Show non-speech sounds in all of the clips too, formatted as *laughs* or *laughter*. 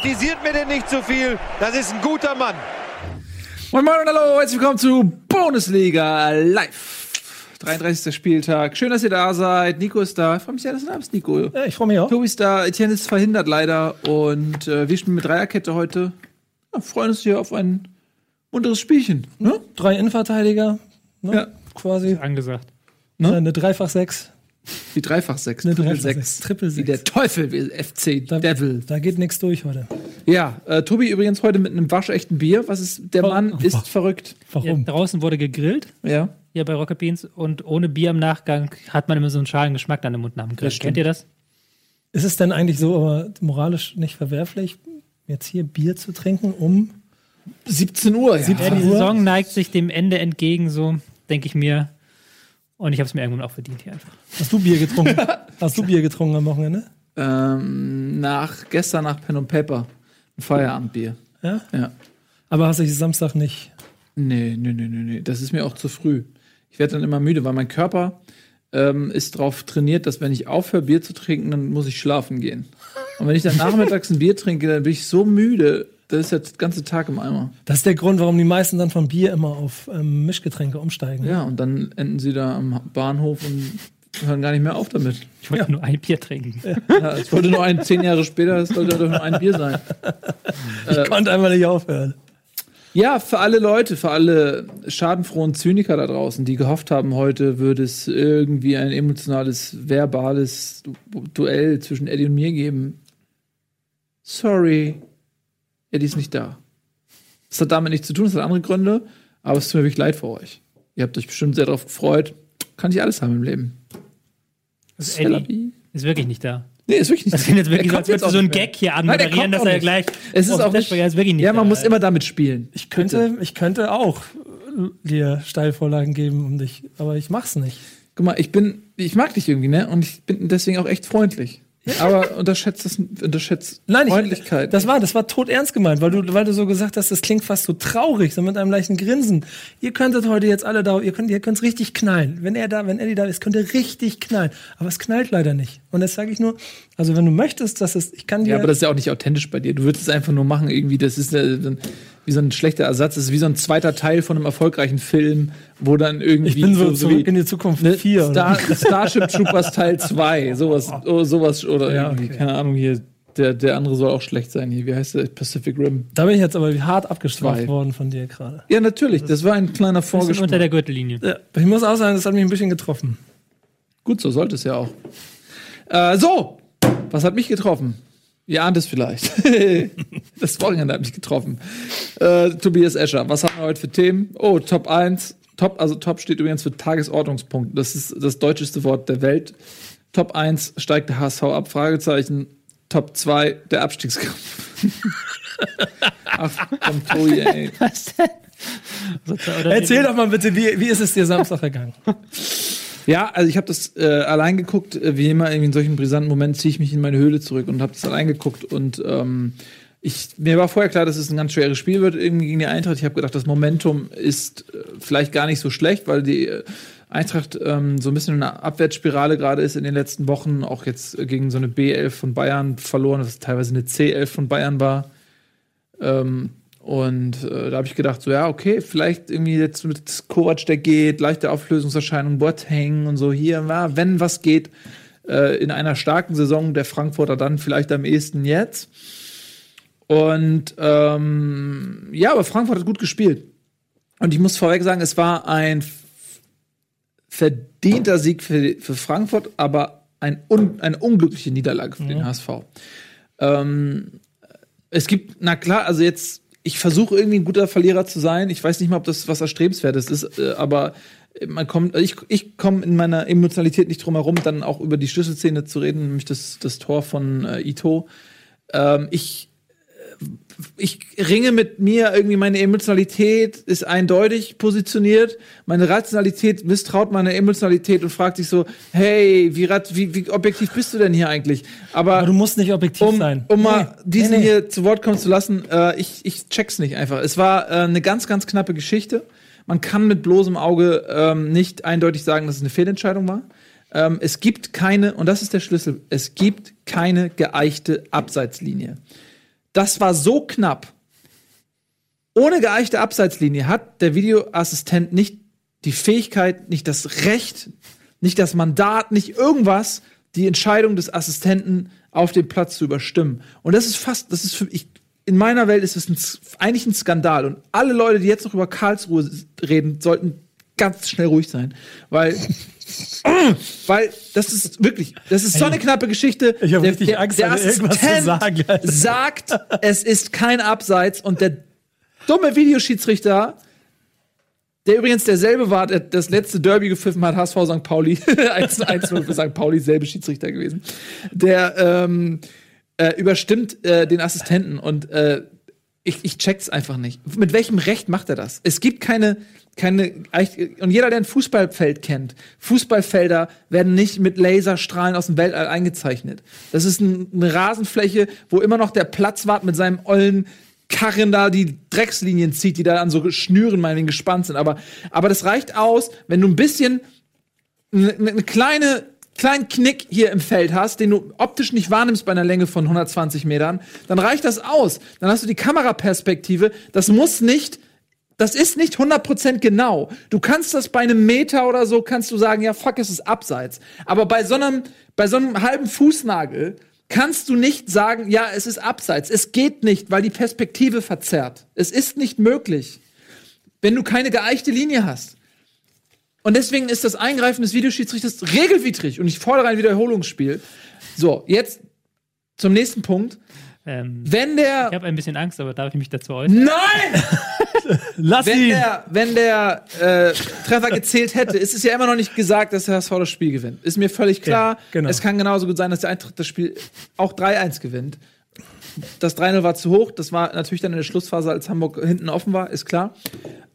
Kritisiert mir denn nicht zu viel. Das ist ein guter Mann. Moin Moin und hallo, herzlich willkommen zu Bundesliga Live. 33. Spieltag. Schön, dass ihr da seid. Nico ist da. Ich freue mich sehr, dass du da bist, Nico. Ja, ich freue mich auch. Tobi ist da. Etienne ist verhindert leider. Und äh, wir spielen mit Dreierkette heute. Ja, freuen uns hier auf ein munteres Spielchen. Ne? Drei Innenverteidiger, ne? Ja. quasi. angesagt. Ne? Eine Dreifach-Sechs. Wie Dreifach sechs. Eine Triple sechs. Sechs. Triple Wie der Sechs. Teufel, FC Da, Devil. da geht nichts durch heute. Ja, äh, Tobi übrigens heute mit einem waschechten Bier. Was ist, der Oh. Mann ist verrückt. Ja, Warum? draußen wurde gegrillt, Ja. hier bei Rocket Beans, und ohne Bier im Nachgang hat man immer so einen schalen Geschmack dann im Mund nach dem Grill. Kennt ihr das? Ist es denn eigentlich so aber moralisch nicht verwerflich, jetzt hier Bier zu trinken, um 17 Uhr. Ja. Ja, die Uhr? Saison neigt sich dem Ende entgegen, so denke ich mir. Und ich habe es mir irgendwann auch verdient hier einfach. Hast du Bier getrunken? *laughs* Hast du Bier getrunken am Wochenende? Ähm, nach, gestern nach Pen und Paper. Ein Feierabendbier. Ja? Ja. Aber hast dich Samstag nicht. Nee, nee, nee, nee, nee. Das ist mir auch zu früh. Ich werde dann immer müde, weil mein Körper ähm, ist darauf trainiert, dass wenn ich aufhöre, Bier zu trinken, dann muss ich schlafen gehen. Und wenn ich dann nachmittags ein Bier trinke, dann bin ich so müde, das ist jetzt der ganze Tag im Eimer. Das ist der Grund, warum die meisten dann von Bier immer auf ähm, Mischgetränke umsteigen. Ja, und dann enden sie da am Bahnhof und hören gar nicht mehr auf damit. Ich wollte nur ein Bier trinken. Ja, es wollte nur ein, zehn Jahre später, es sollte doch nur ein Bier sein. Ich konnte einfach nicht aufhören. Ja, für alle Leute, für alle schadenfrohen Zyniker da draußen, die gehofft haben, heute würde es irgendwie ein emotionales, verbales Du- Duell zwischen Eddie und mir geben. Sorry, Eddie ist nicht da. Das hat damit nichts zu tun, das hat andere Gründe, aber es tut mir wirklich leid für euch. Ihr habt euch bestimmt sehr darauf gefreut. Kann ich alles haben im Leben. Also Eddie Celebi? ist wirklich nicht da. Nee, ist wirklich nicht Das klingt jetzt wirklich als würdest du so einen mehr. Gag hier anmoderieren, dass er nicht. gleich. Es ist auf auch nicht, ist wirklich nicht Ja, man da. muss immer damit spielen. Ich könnte, ich könnte auch dir Steilvorlagen geben um dich, aber ich mach's nicht. Guck mal, ich bin, ich mag dich irgendwie, ne? Und ich bin deswegen auch echt freundlich. Aber unterschätzt das, unterschätzt Nein, ich, Freundlichkeit. das war, das war tot ernst gemeint, weil du, weil du so gesagt hast, das klingt fast so traurig, so mit einem leichten Grinsen. Ihr könntet heute jetzt alle da, ihr könnt, ihr könnt's richtig knallen. Wenn er da, wenn Eddie da ist, könnt ihr richtig knallen. Aber es knallt leider nicht. Und das sage ich nur, also wenn du möchtest, dass es, ich kann dir, ja, aber das ist ja auch nicht authentisch bei dir. Du würdest es einfach nur machen, irgendwie, das ist äh, ein- wie so ein schlechter Ersatz. Das ist wie so ein zweiter Teil von einem erfolgreichen Film, wo dann irgendwie. ich bin so, so zurück wie- in die Zukunft ne, 4. Star, Starship Troopers Teil 2, sowas, oh, sowas, oder Ja, irgendwie, okay. keine Ahnung, hier, der, der andere soll auch schlecht sein hier. Wie heißt der? Pacific Rim. Da bin ich jetzt aber hart abgestraft Zwei. worden von dir gerade. Ja, natürlich, das war ein kleiner Bisschen Vorgeschmack. unter der Gürtellinie. Ja, ich muss auch sagen, das hat mich ein bisschen getroffen. Gut, so sollte es ja auch. Äh, so, was hat mich getroffen? Ihr ahnt es vielleicht. *laughs* das Wochenende hat mich getroffen. Äh, Tobias Escher, was haben wir heute für Themen? Oh, Top 1. Top, also Top steht übrigens für Tagesordnungspunkt. Das ist das deutscheste Wort der Welt. Top 1 steigt der HSV ab, Fragezeichen. Top 2 der Abstiegskampf. *laughs* Ach, komm, Tobi, ey. *laughs* Was denn? Erzähl doch mal bitte, wie, wie ist es dir Samstag ergangen? Ja, also ich habe das äh, allein geguckt, äh, wie immer in solchen brisanten Momenten ziehe ich mich in meine Höhle zurück und habe das allein geguckt und ähm, ich, mir war vorher klar, dass es ein ganz schweres Spiel wird irgendwie gegen die Eintracht. Ich habe gedacht, das Momentum ist äh, vielleicht gar nicht so schlecht, weil die äh, Eintracht ähm, so ein bisschen in einer Abwärtsspirale gerade ist in den letzten Wochen, auch jetzt gegen so eine B11 von Bayern verloren, was teilweise eine C11 von Bayern war. Ähm, und äh, da habe ich gedacht, so ja, okay, vielleicht irgendwie jetzt mit Kovac, der geht, leichte Auflösungserscheinung, Boateng und so hier, ja, wenn was geht, äh, in einer starken Saison der Frankfurter dann vielleicht am ehesten jetzt. Und ähm, ja, aber Frankfurt hat gut gespielt. Und ich muss vorweg sagen, es war ein verdienter Sieg für, für Frankfurt, aber ein un, eine unglückliche Niederlage für den HSV. Ähm, es gibt, na klar, also jetzt, ich versuche irgendwie ein guter Verlierer zu sein. Ich weiß nicht mal, ob das was Erstrebenswertes ist, äh, aber man kommt, ich, ich komme in meiner Emotionalität nicht drum herum, dann auch über die Schlüsselszene zu reden, nämlich das, das Tor von äh, Ito. Ähm, ich ich ringe mit mir irgendwie meine Emotionalität ist eindeutig positioniert. Meine Rationalität misstraut meiner Emotionalität und fragt sich so, hey, wie, wie, wie objektiv bist du denn hier eigentlich? Aber, Aber du musst nicht objektiv um, sein. um mal Nee, diesen nee, nee. hier zu Wort kommen zu lassen, äh, ich, ich check's nicht einfach. Es war äh, eine ganz, ganz knappe Geschichte. Man kann mit bloßem Auge ähm, nicht eindeutig sagen, dass es eine Fehlentscheidung war. Ähm, es gibt keine, und das ist der Schlüssel, es gibt keine geeichte Abseitslinie. Das war so knapp. Ohne geeichte Abseitslinie hat der Videoassistent nicht die Fähigkeit, nicht das Recht, nicht das Mandat, nicht irgendwas, die Entscheidung des Assistenten auf dem Platz zu überstimmen. Und das ist fast, das ist für ich, in meiner Welt ist es eigentlich ein Skandal. Und alle Leute, die jetzt noch über Karlsruhe reden, sollten ganz schnell ruhig sein. Weil, *laughs* weil das ist wirklich, das ist so eine knappe Geschichte. Ich hab Der- richtig der, Angst, der Alter, irgendwas zu Assistent sagen, Alter. sagt, es ist kein Abseits und der dumme Videoschiedsrichter, der übrigens derselbe war, der das letzte Derby gepfiffen hat, HSV St. Pauli, *laughs* 1-0 für St. Pauli, selbe Schiedsrichter gewesen, der ähm, äh, überstimmt äh, den Assistenten und äh, ich, ich check's einfach nicht. Mit welchem Recht macht er das? Es gibt keine, keine, und jeder, der ein Fußballfeld kennt, Fußballfelder werden nicht mit Laserstrahlen aus dem Weltall eingezeichnet. Das ist ein, eine Rasenfläche, wo immer noch der Platzwart mit seinem ollen Karren da die Dreckslinien zieht, die da an so Schnüren meinetwegen gespannt sind. Aber, aber das reicht aus, wenn du ein bisschen eine, eine kleine kleinen Knick hier im Feld hast, den du optisch nicht wahrnimmst bei einer Länge von 120 Metern, dann reicht das aus. Dann hast du die Kameraperspektive. Das muss nicht, das ist nicht 100% genau. Du kannst das bei einem Meter oder so, kannst du sagen, ja, fuck, es ist abseits. Aber bei so einem, bei so einem halben Fußnagel kannst du nicht sagen, ja, es ist abseits. Es geht nicht, weil die Perspektive verzerrt. Es ist nicht möglich, wenn du keine geeichte Linie hast. Und deswegen ist das Eingreifen des Videoschiedsrichters regelwidrig und ich fordere ein Wiederholungsspiel. So, jetzt zum nächsten Punkt. Ähm, Wenn ich der. habe ein bisschen Angst, aber darf ich mich dazu äußern? Nein! *laughs* Lass Wenn ihn! der, wenn der äh, Treffer gezählt hätte, ist es ja immer noch nicht gesagt, dass der HSV das Spiel gewinnt. Ist mir völlig klar. Ja, genau. Es kann genauso gut sein, dass der Eintracht das Spiel auch 3-1 gewinnt. Das 3-0 war zu hoch. Das war natürlich dann in der Schlussphase, als Hamburg hinten offen war, ist klar.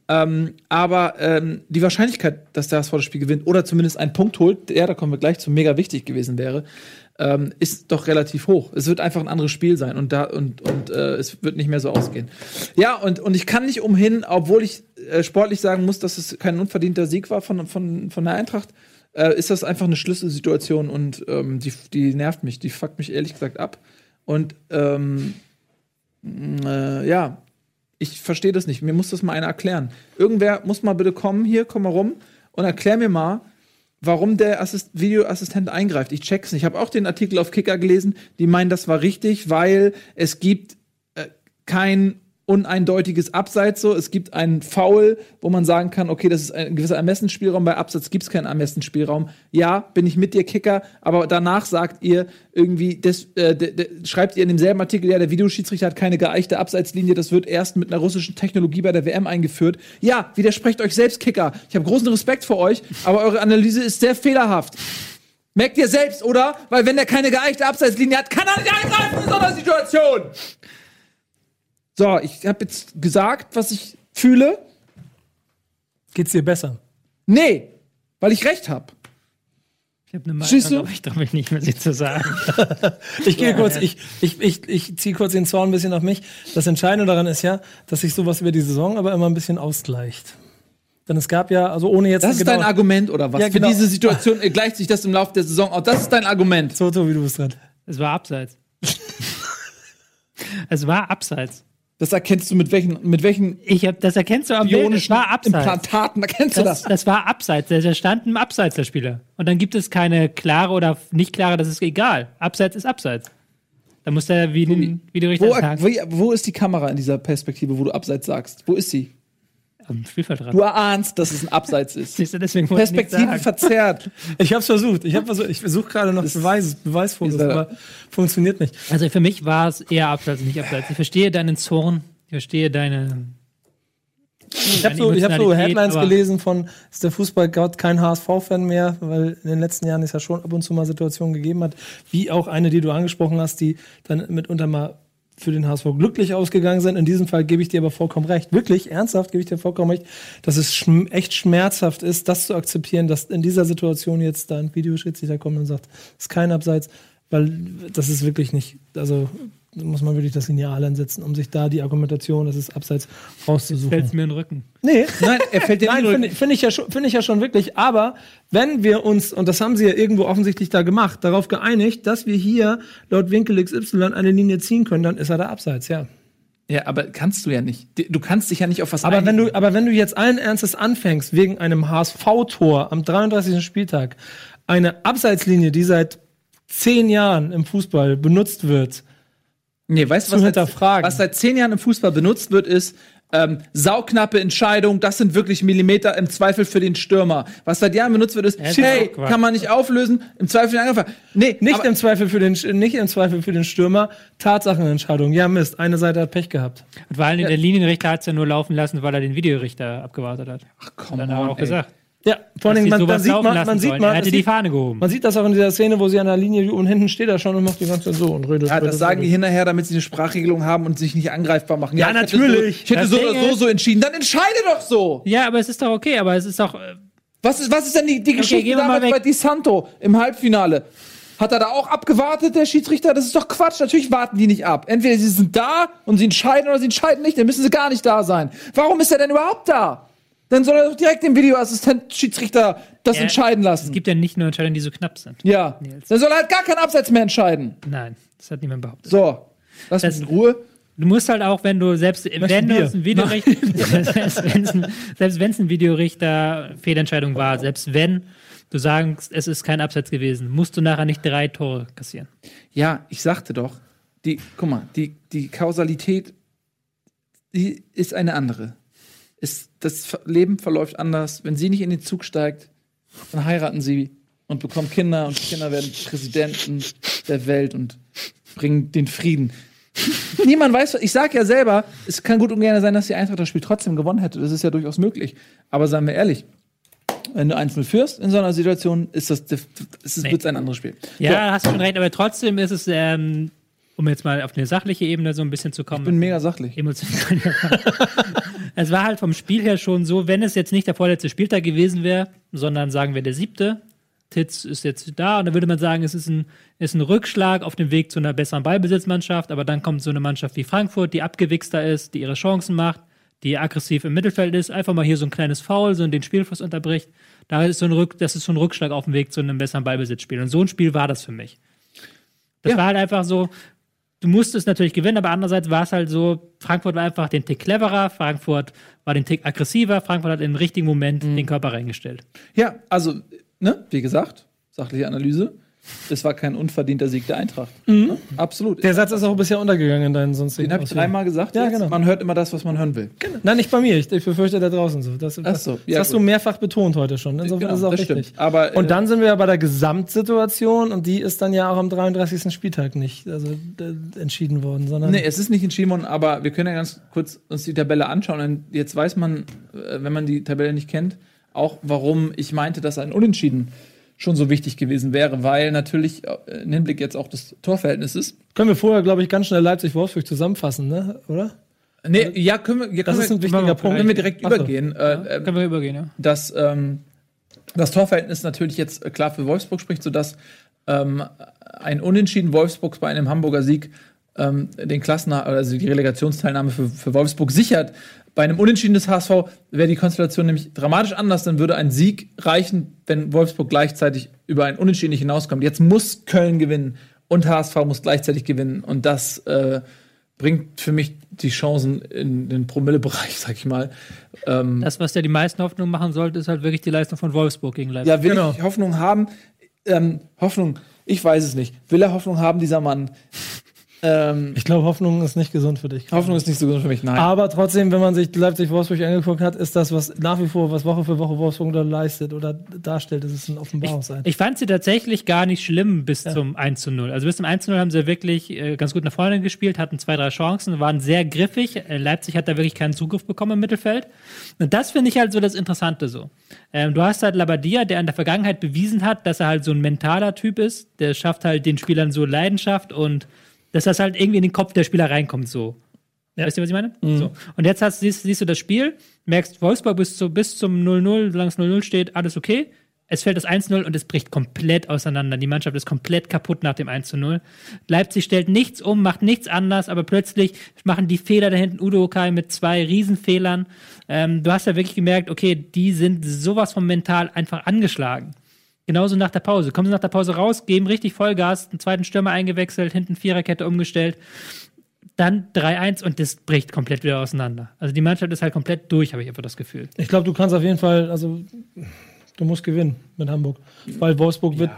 Ähm, aber ähm, die Wahrscheinlichkeit, dass der HSV das Spiel gewinnt oder zumindest einen Punkt holt, der, da kommen wir gleich zu, mega wichtig gewesen wäre, ähm, ist doch relativ hoch. Es wird einfach ein anderes Spiel sein und da und, und äh, es wird nicht mehr so ausgehen. Ja, und, und ich kann nicht umhin, obwohl ich äh, sportlich sagen muss, dass es kein unverdienter Sieg war von, von, von der Eintracht, äh, ist das einfach eine Schlüsselsituation und ähm, die, die nervt mich, die fuckt mich ehrlich gesagt ab. Und ähm, äh, ja, ich verstehe das nicht. Mir muss das mal einer erklären. Irgendwer muss mal bitte kommen hier, komm mal rum und erklär mir mal, warum der Assist Videoassistent eingreift. Ich check's nicht. Ich habe auch den Artikel auf Kicker gelesen, die meinen, das war richtig, weil es gibt äh, kein uneindeutiges Abseits so. Es gibt einen Foul, wo man sagen kann, okay, das ist ein gewisser Ermessensspielraum. Bei Abseits gibt es keinen Ermessensspielraum. Ja, bin ich mit dir, Kicker, aber danach sagt ihr irgendwie, das, äh, de, de, schreibt ihr in demselben Artikel, ja, der Videoschiedsrichter hat keine geeichte Abseitslinie, das wird erst mit einer russischen Technologie bei der WM eingeführt. Ja, widersprecht euch selbst, Kicker. Ich habe großen Respekt vor euch, aber eure Analyse ist sehr fehlerhaft. Merkt ihr selbst, oder? Weil wenn er keine geeichte Abseitslinie hat, kann er nicht eingreifen in so einer Situation. So, ich habe jetzt gesagt, was ich fühle. Geht's dir besser? Nee, weil ich recht habe. Ich habe eine? Meinung, aber ich traue mich nicht mehr, sie zu sagen. *laughs* Ich gehe kurz, ich, ich, ich, ich ziehe kurz den Zorn ein bisschen auf mich. Das Entscheidende daran ist ja, dass sich sowas über die Saison aber immer ein bisschen ausgleicht. Denn es gab ja, also ohne jetzt Das ist genau- dein Argument oder was? Ja, genau. Für diese Situation äh, gleicht sich das im Laufe der Saison aus. Das ist dein Argument. So, Tobi, du bist dran. Es war abseits. *laughs* es war abseits. Das erkennst du mit welchen, mit welchen Ich hab, das erkennst du am Bild. Ionischen war abseits. Implantaten erkennst du Das, das. das war abseits. Der, stand im Abseits der Spieler. Und dann gibt es keine klare oder nicht klare, das ist egal. Abseits ist abseits. Da muss der Video, Videorichter Wo, sagen. wo, wo ist die Kamera in dieser Perspektive, wo du Abseits sagst? Wo ist sie? Am Spielfeldrand. Du erahnst, dass es ein Abseits ist. *laughs* Siehst du, deswegen wollte ich verzerrt. *laughs* Ich hab's versucht. Ich hab versucht, ich versuche gerade noch Beweis, Beweisfotos, aber funktioniert nicht. Also für mich war es eher abseits, nicht abseits. Ich verstehe deinen Zorn, ich verstehe deine. Ich habe so, ich hab so Headlines gelesen von, ist der Fußballgott kein HSV-Fan mehr, weil in den letzten Jahren es ja schon ab und zu mal Situationen gegeben hat, wie auch eine, die du angesprochen hast, die dann mitunter mal für den HSV glücklich ausgegangen sind. In diesem Fall gebe ich dir aber vollkommen recht. Wirklich, ernsthaft gebe ich dir vollkommen recht, dass es schm echt schmerzhaft ist, das zu akzeptieren, dass in dieser Situation jetzt da ein Videoschiedsrichter kommt und sagt, es ist kein Abseits, weil das ist wirklich nicht, also muss man wirklich das Lineal ansetzen, um sich da die Argumentation, das ist abseits Fällt rauszusuchen. mir in den Rücken. Nee, Nein, er fällt dir *laughs* Nein, finde find ich, ja schon- finde ich ja schon wirklich. Aber wenn wir uns, und das haben sie ja irgendwo offensichtlich da gemacht, darauf geeinigt, dass wir hier laut Winkel XY eine Linie ziehen können, dann ist er da abseits, ja. Ja, aber kannst du ja nicht. Du kannst dich ja nicht auf was Aber wenn einigen. du, aber wenn du jetzt allen Ernstes anfängst, wegen einem HSV-Tor am 33. Spieltag, eine Abseitslinie, die seit zehn Jahren im Fußball benutzt wird, Nee, weißt du, was, hinterfragen. was seit zehn Jahren im Fußball benutzt wird, ist ähm, sauknappe Entscheidung, das sind wirklich Millimeter im Zweifel für den Stürmer. Was seit Jahren benutzt wird, ist, Ja, hey, kann man nicht auflösen, im Zweifel den Angriff. Nee, nicht im Zweifel für den, nicht im Zweifel für den Stürmer, Tatsachenentscheidung. Ja, Mist, eine Seite hat Pech gehabt. Und vor allem der Linienrichter hat es ja nur laufen lassen, weil er den Videorichter abgewartet hat. Ach, komm, Dann hat er auch ey. gesagt. Ja, vor allem, man, man sieht, man, man sieht, man, er hätte das die sieht, Fahne gehoben. man sieht das auch in dieser Szene, wo sie an der Linie und hinten steht er schon und macht die ganze Zeit so und redet. Ja, das sagen die hinterher, damit sie eine Sprachregelung haben und sich nicht angreifbar machen. Ja, ich hätte natürlich. So, ich hätte so Ding oder so ist- so entschieden. Dann entscheide doch so. Ja, aber es ist doch okay, aber es ist doch. äh, Was ist, was ist denn die, die Geschichte wir mal damals bei. Di Santo im Halbfinale? Hat er da auch abgewartet, der Schiedsrichter? Das ist doch Quatsch. Natürlich warten die nicht ab. Entweder sie sind da und sie entscheiden oder sie entscheiden nicht. Dann müssen sie gar nicht da sein. Warum ist er denn überhaupt da? Dann soll er doch direkt den Videoassistent Schiedsrichter das Ja, entscheiden lassen. Es gibt ja nicht nur Entscheidungen, die so knapp sind. ja. Dann soll er halt gar keinen Abseits mehr entscheiden. Nein, das hat niemand behauptet. So. Lass Das- mich in Ruhe. Du musst halt auch, wenn du selbst wenn ein du Bier? uns ein Videorichter, *laughs* selbst wenn es selbst ein Videorichter Fehlentscheidung war, selbst wenn du sagst, es ist kein Abseits gewesen, musst du nachher nicht drei Tore kassieren. Ja, ich sagte doch, die, guck mal, die, die Kausalität, die ist eine andere. Ist, das Leben verläuft anders. Wenn sie nicht in den Zug steigt, dann heiraten sie und bekommen Kinder und die Kinder werden Präsidenten der Welt und bringen den Frieden. *laughs* Niemand weiß, ich sag ja selber, es kann gut und gerne sein, dass die Eintracht das Spiel trotzdem gewonnen hätte. Das ist ja durchaus möglich. Aber seien wir ehrlich, wenn du 1-0 führst in so einer Situation, ist das, ist es Nee. wird's ein anderes Spiel. Ja, hast du schon recht, aber trotzdem ist es, ähm, um jetzt mal auf eine sachliche Ebene so ein bisschen zu kommen. Ich bin mega sachlich. emotional. *laughs* es war halt vom Spiel her schon so, wenn es jetzt nicht der vorletzte Spieltag gewesen wäre, sondern sagen wir der siebte, Titz ist jetzt da und dann würde man sagen, es ist ein, ist ein Rückschlag auf dem Weg zu einer besseren Ballbesitzmannschaft, aber dann kommt so eine Mannschaft wie Frankfurt, die abgewichster ist, die ihre Chancen macht, die aggressiv im Mittelfeld ist, einfach mal hier so ein kleines Foul, so den Spielfluss unterbricht. Da ist so ein Rück, das ist so ein Rückschlag auf dem Weg zu einem besseren Ballbesitzspiel. Und so ein Spiel war das für mich. Das Ja. war halt einfach so, du musstest natürlich gewinnen, aber andererseits war es halt so, Frankfurt war einfach den Tick cleverer, Frankfurt war den Tick aggressiver, Frankfurt hat im richtigen Moment den Körper reingestellt. Ja, also, ne, wie gesagt, sachliche Analyse. Es war kein unverdienter Sieg der Eintracht. Ne? Absolut. Der Satz ist auch bisher untergegangen in deinen sonstigen Den habe ich dreimal gesagt. Ja, jetzt. genau. Man hört immer das, was man hören will. Nein, nicht bei mir. Ich, ich befürchte da draußen so. Das, das, so, das ja, hast gut. du mehrfach betont heute schon. Insofern Genau, ist es auch das richtig. stimmt. Aber, äh, und dann sind wir ja bei der Gesamtsituation und die ist dann ja auch am 33. Spieltag nicht also, äh, entschieden worden, sondern Nee, es ist nicht entschieden worden, aber wir können ja ganz kurz uns die Tabelle anschauen. Und jetzt weiß man, äh, wenn man die Tabelle nicht kennt, auch warum ich meinte, dass ein Unentschieden schon so wichtig gewesen wäre, weil natürlich äh, im Hinblick jetzt auch des Torverhältnisses. können wir vorher, glaube ich, ganz schnell Leipzig-Wolfsburg zusammenfassen, ne? oder? Nee, ja, können wir, ja, können ist wir, ein wichtiger Punkt. Können wir direkt Ach so. übergehen. Äh, äh, Können wir übergehen, ja? dass ähm, das Torverhältnis natürlich jetzt äh, klar für Wolfsburg spricht, sodass ähm, ein Unentschieden Wolfsburgs bei einem Hamburger Sieg ähm, den Klassen also die Relegationsteilnahme für, für Wolfsburg sichert. Bei einem Unentschieden des HSV wäre die Konstellation nämlich dramatisch anders. Dann würde ein Sieg reichen, wenn Wolfsburg gleichzeitig über ein Unentschieden nicht hinauskommt. Jetzt muss Köln gewinnen und HSV muss gleichzeitig gewinnen. Und das äh, bringt für mich die Chancen in den Promillebereich, *laughs* sag ich mal. Ähm, Das, was ja die meisten Hoffnung machen sollte, ist halt wirklich die Leistung von Wolfsburg gegen Leipzig. Ja, will Genau. ich Hoffnung haben? Ähm, Hoffnung, ich weiß es nicht. Will er Hoffnung haben, dieser Mann? Ähm, Ich glaube, Hoffnung ist nicht gesund für dich. Hoffnung ist nicht so gut für mich, nein. Aber trotzdem, wenn man sich Leipzig-Wolfsburg angeguckt hat, ist das, was nach wie vor, was Woche für Woche Wolfsburg da leistet oder darstellt, das ist ein Offenbarungseid. Ich fand sie tatsächlich gar nicht schlimm bis zum 1 zu 0. Also bis zum 1 zu 0 haben sie wirklich äh, ganz gut nach vorne gespielt, hatten zwei, drei Chancen, waren sehr griffig. Äh, Leipzig hat da wirklich keinen Zugriff bekommen im Mittelfeld. Und das finde ich halt so das Interessante so. Ähm, du hast halt Labadia, der in der Vergangenheit bewiesen hat, dass er halt so ein mentaler Typ ist. Der schafft halt den Spielern so Leidenschaft und dass das halt irgendwie in den Kopf der Spieler reinkommt so. Weißt du, was ich meine? So. Und jetzt hast, siehst, siehst du das Spiel, merkst Wolfsburg bis, zu, bis zum 0-0, solange es 0-0 steht, alles okay. es fällt das 1-0 und es bricht komplett auseinander. Die Mannschaft ist komplett kaputt nach dem 1-0. Leipzig stellt nichts um, macht nichts anders, aber plötzlich machen die Fehler da hinten Udo Kai mit zwei Riesenfehlern. Ähm, du hast ja wirklich gemerkt, okay, die sind sowas vom mental einfach angeschlagen. Genauso nach der Pause. Kommen sie nach der Pause raus, geben richtig Vollgas, einen zweiten Stürmer eingewechselt, hinten Viererkette umgestellt. Dann 3-1 und das bricht komplett wieder auseinander. Also die Mannschaft ist halt komplett durch, habe ich einfach das Gefühl. Ich glaube, du kannst auf jeden Fall, also du musst gewinnen mit Hamburg. Weil Wolfsburg wird.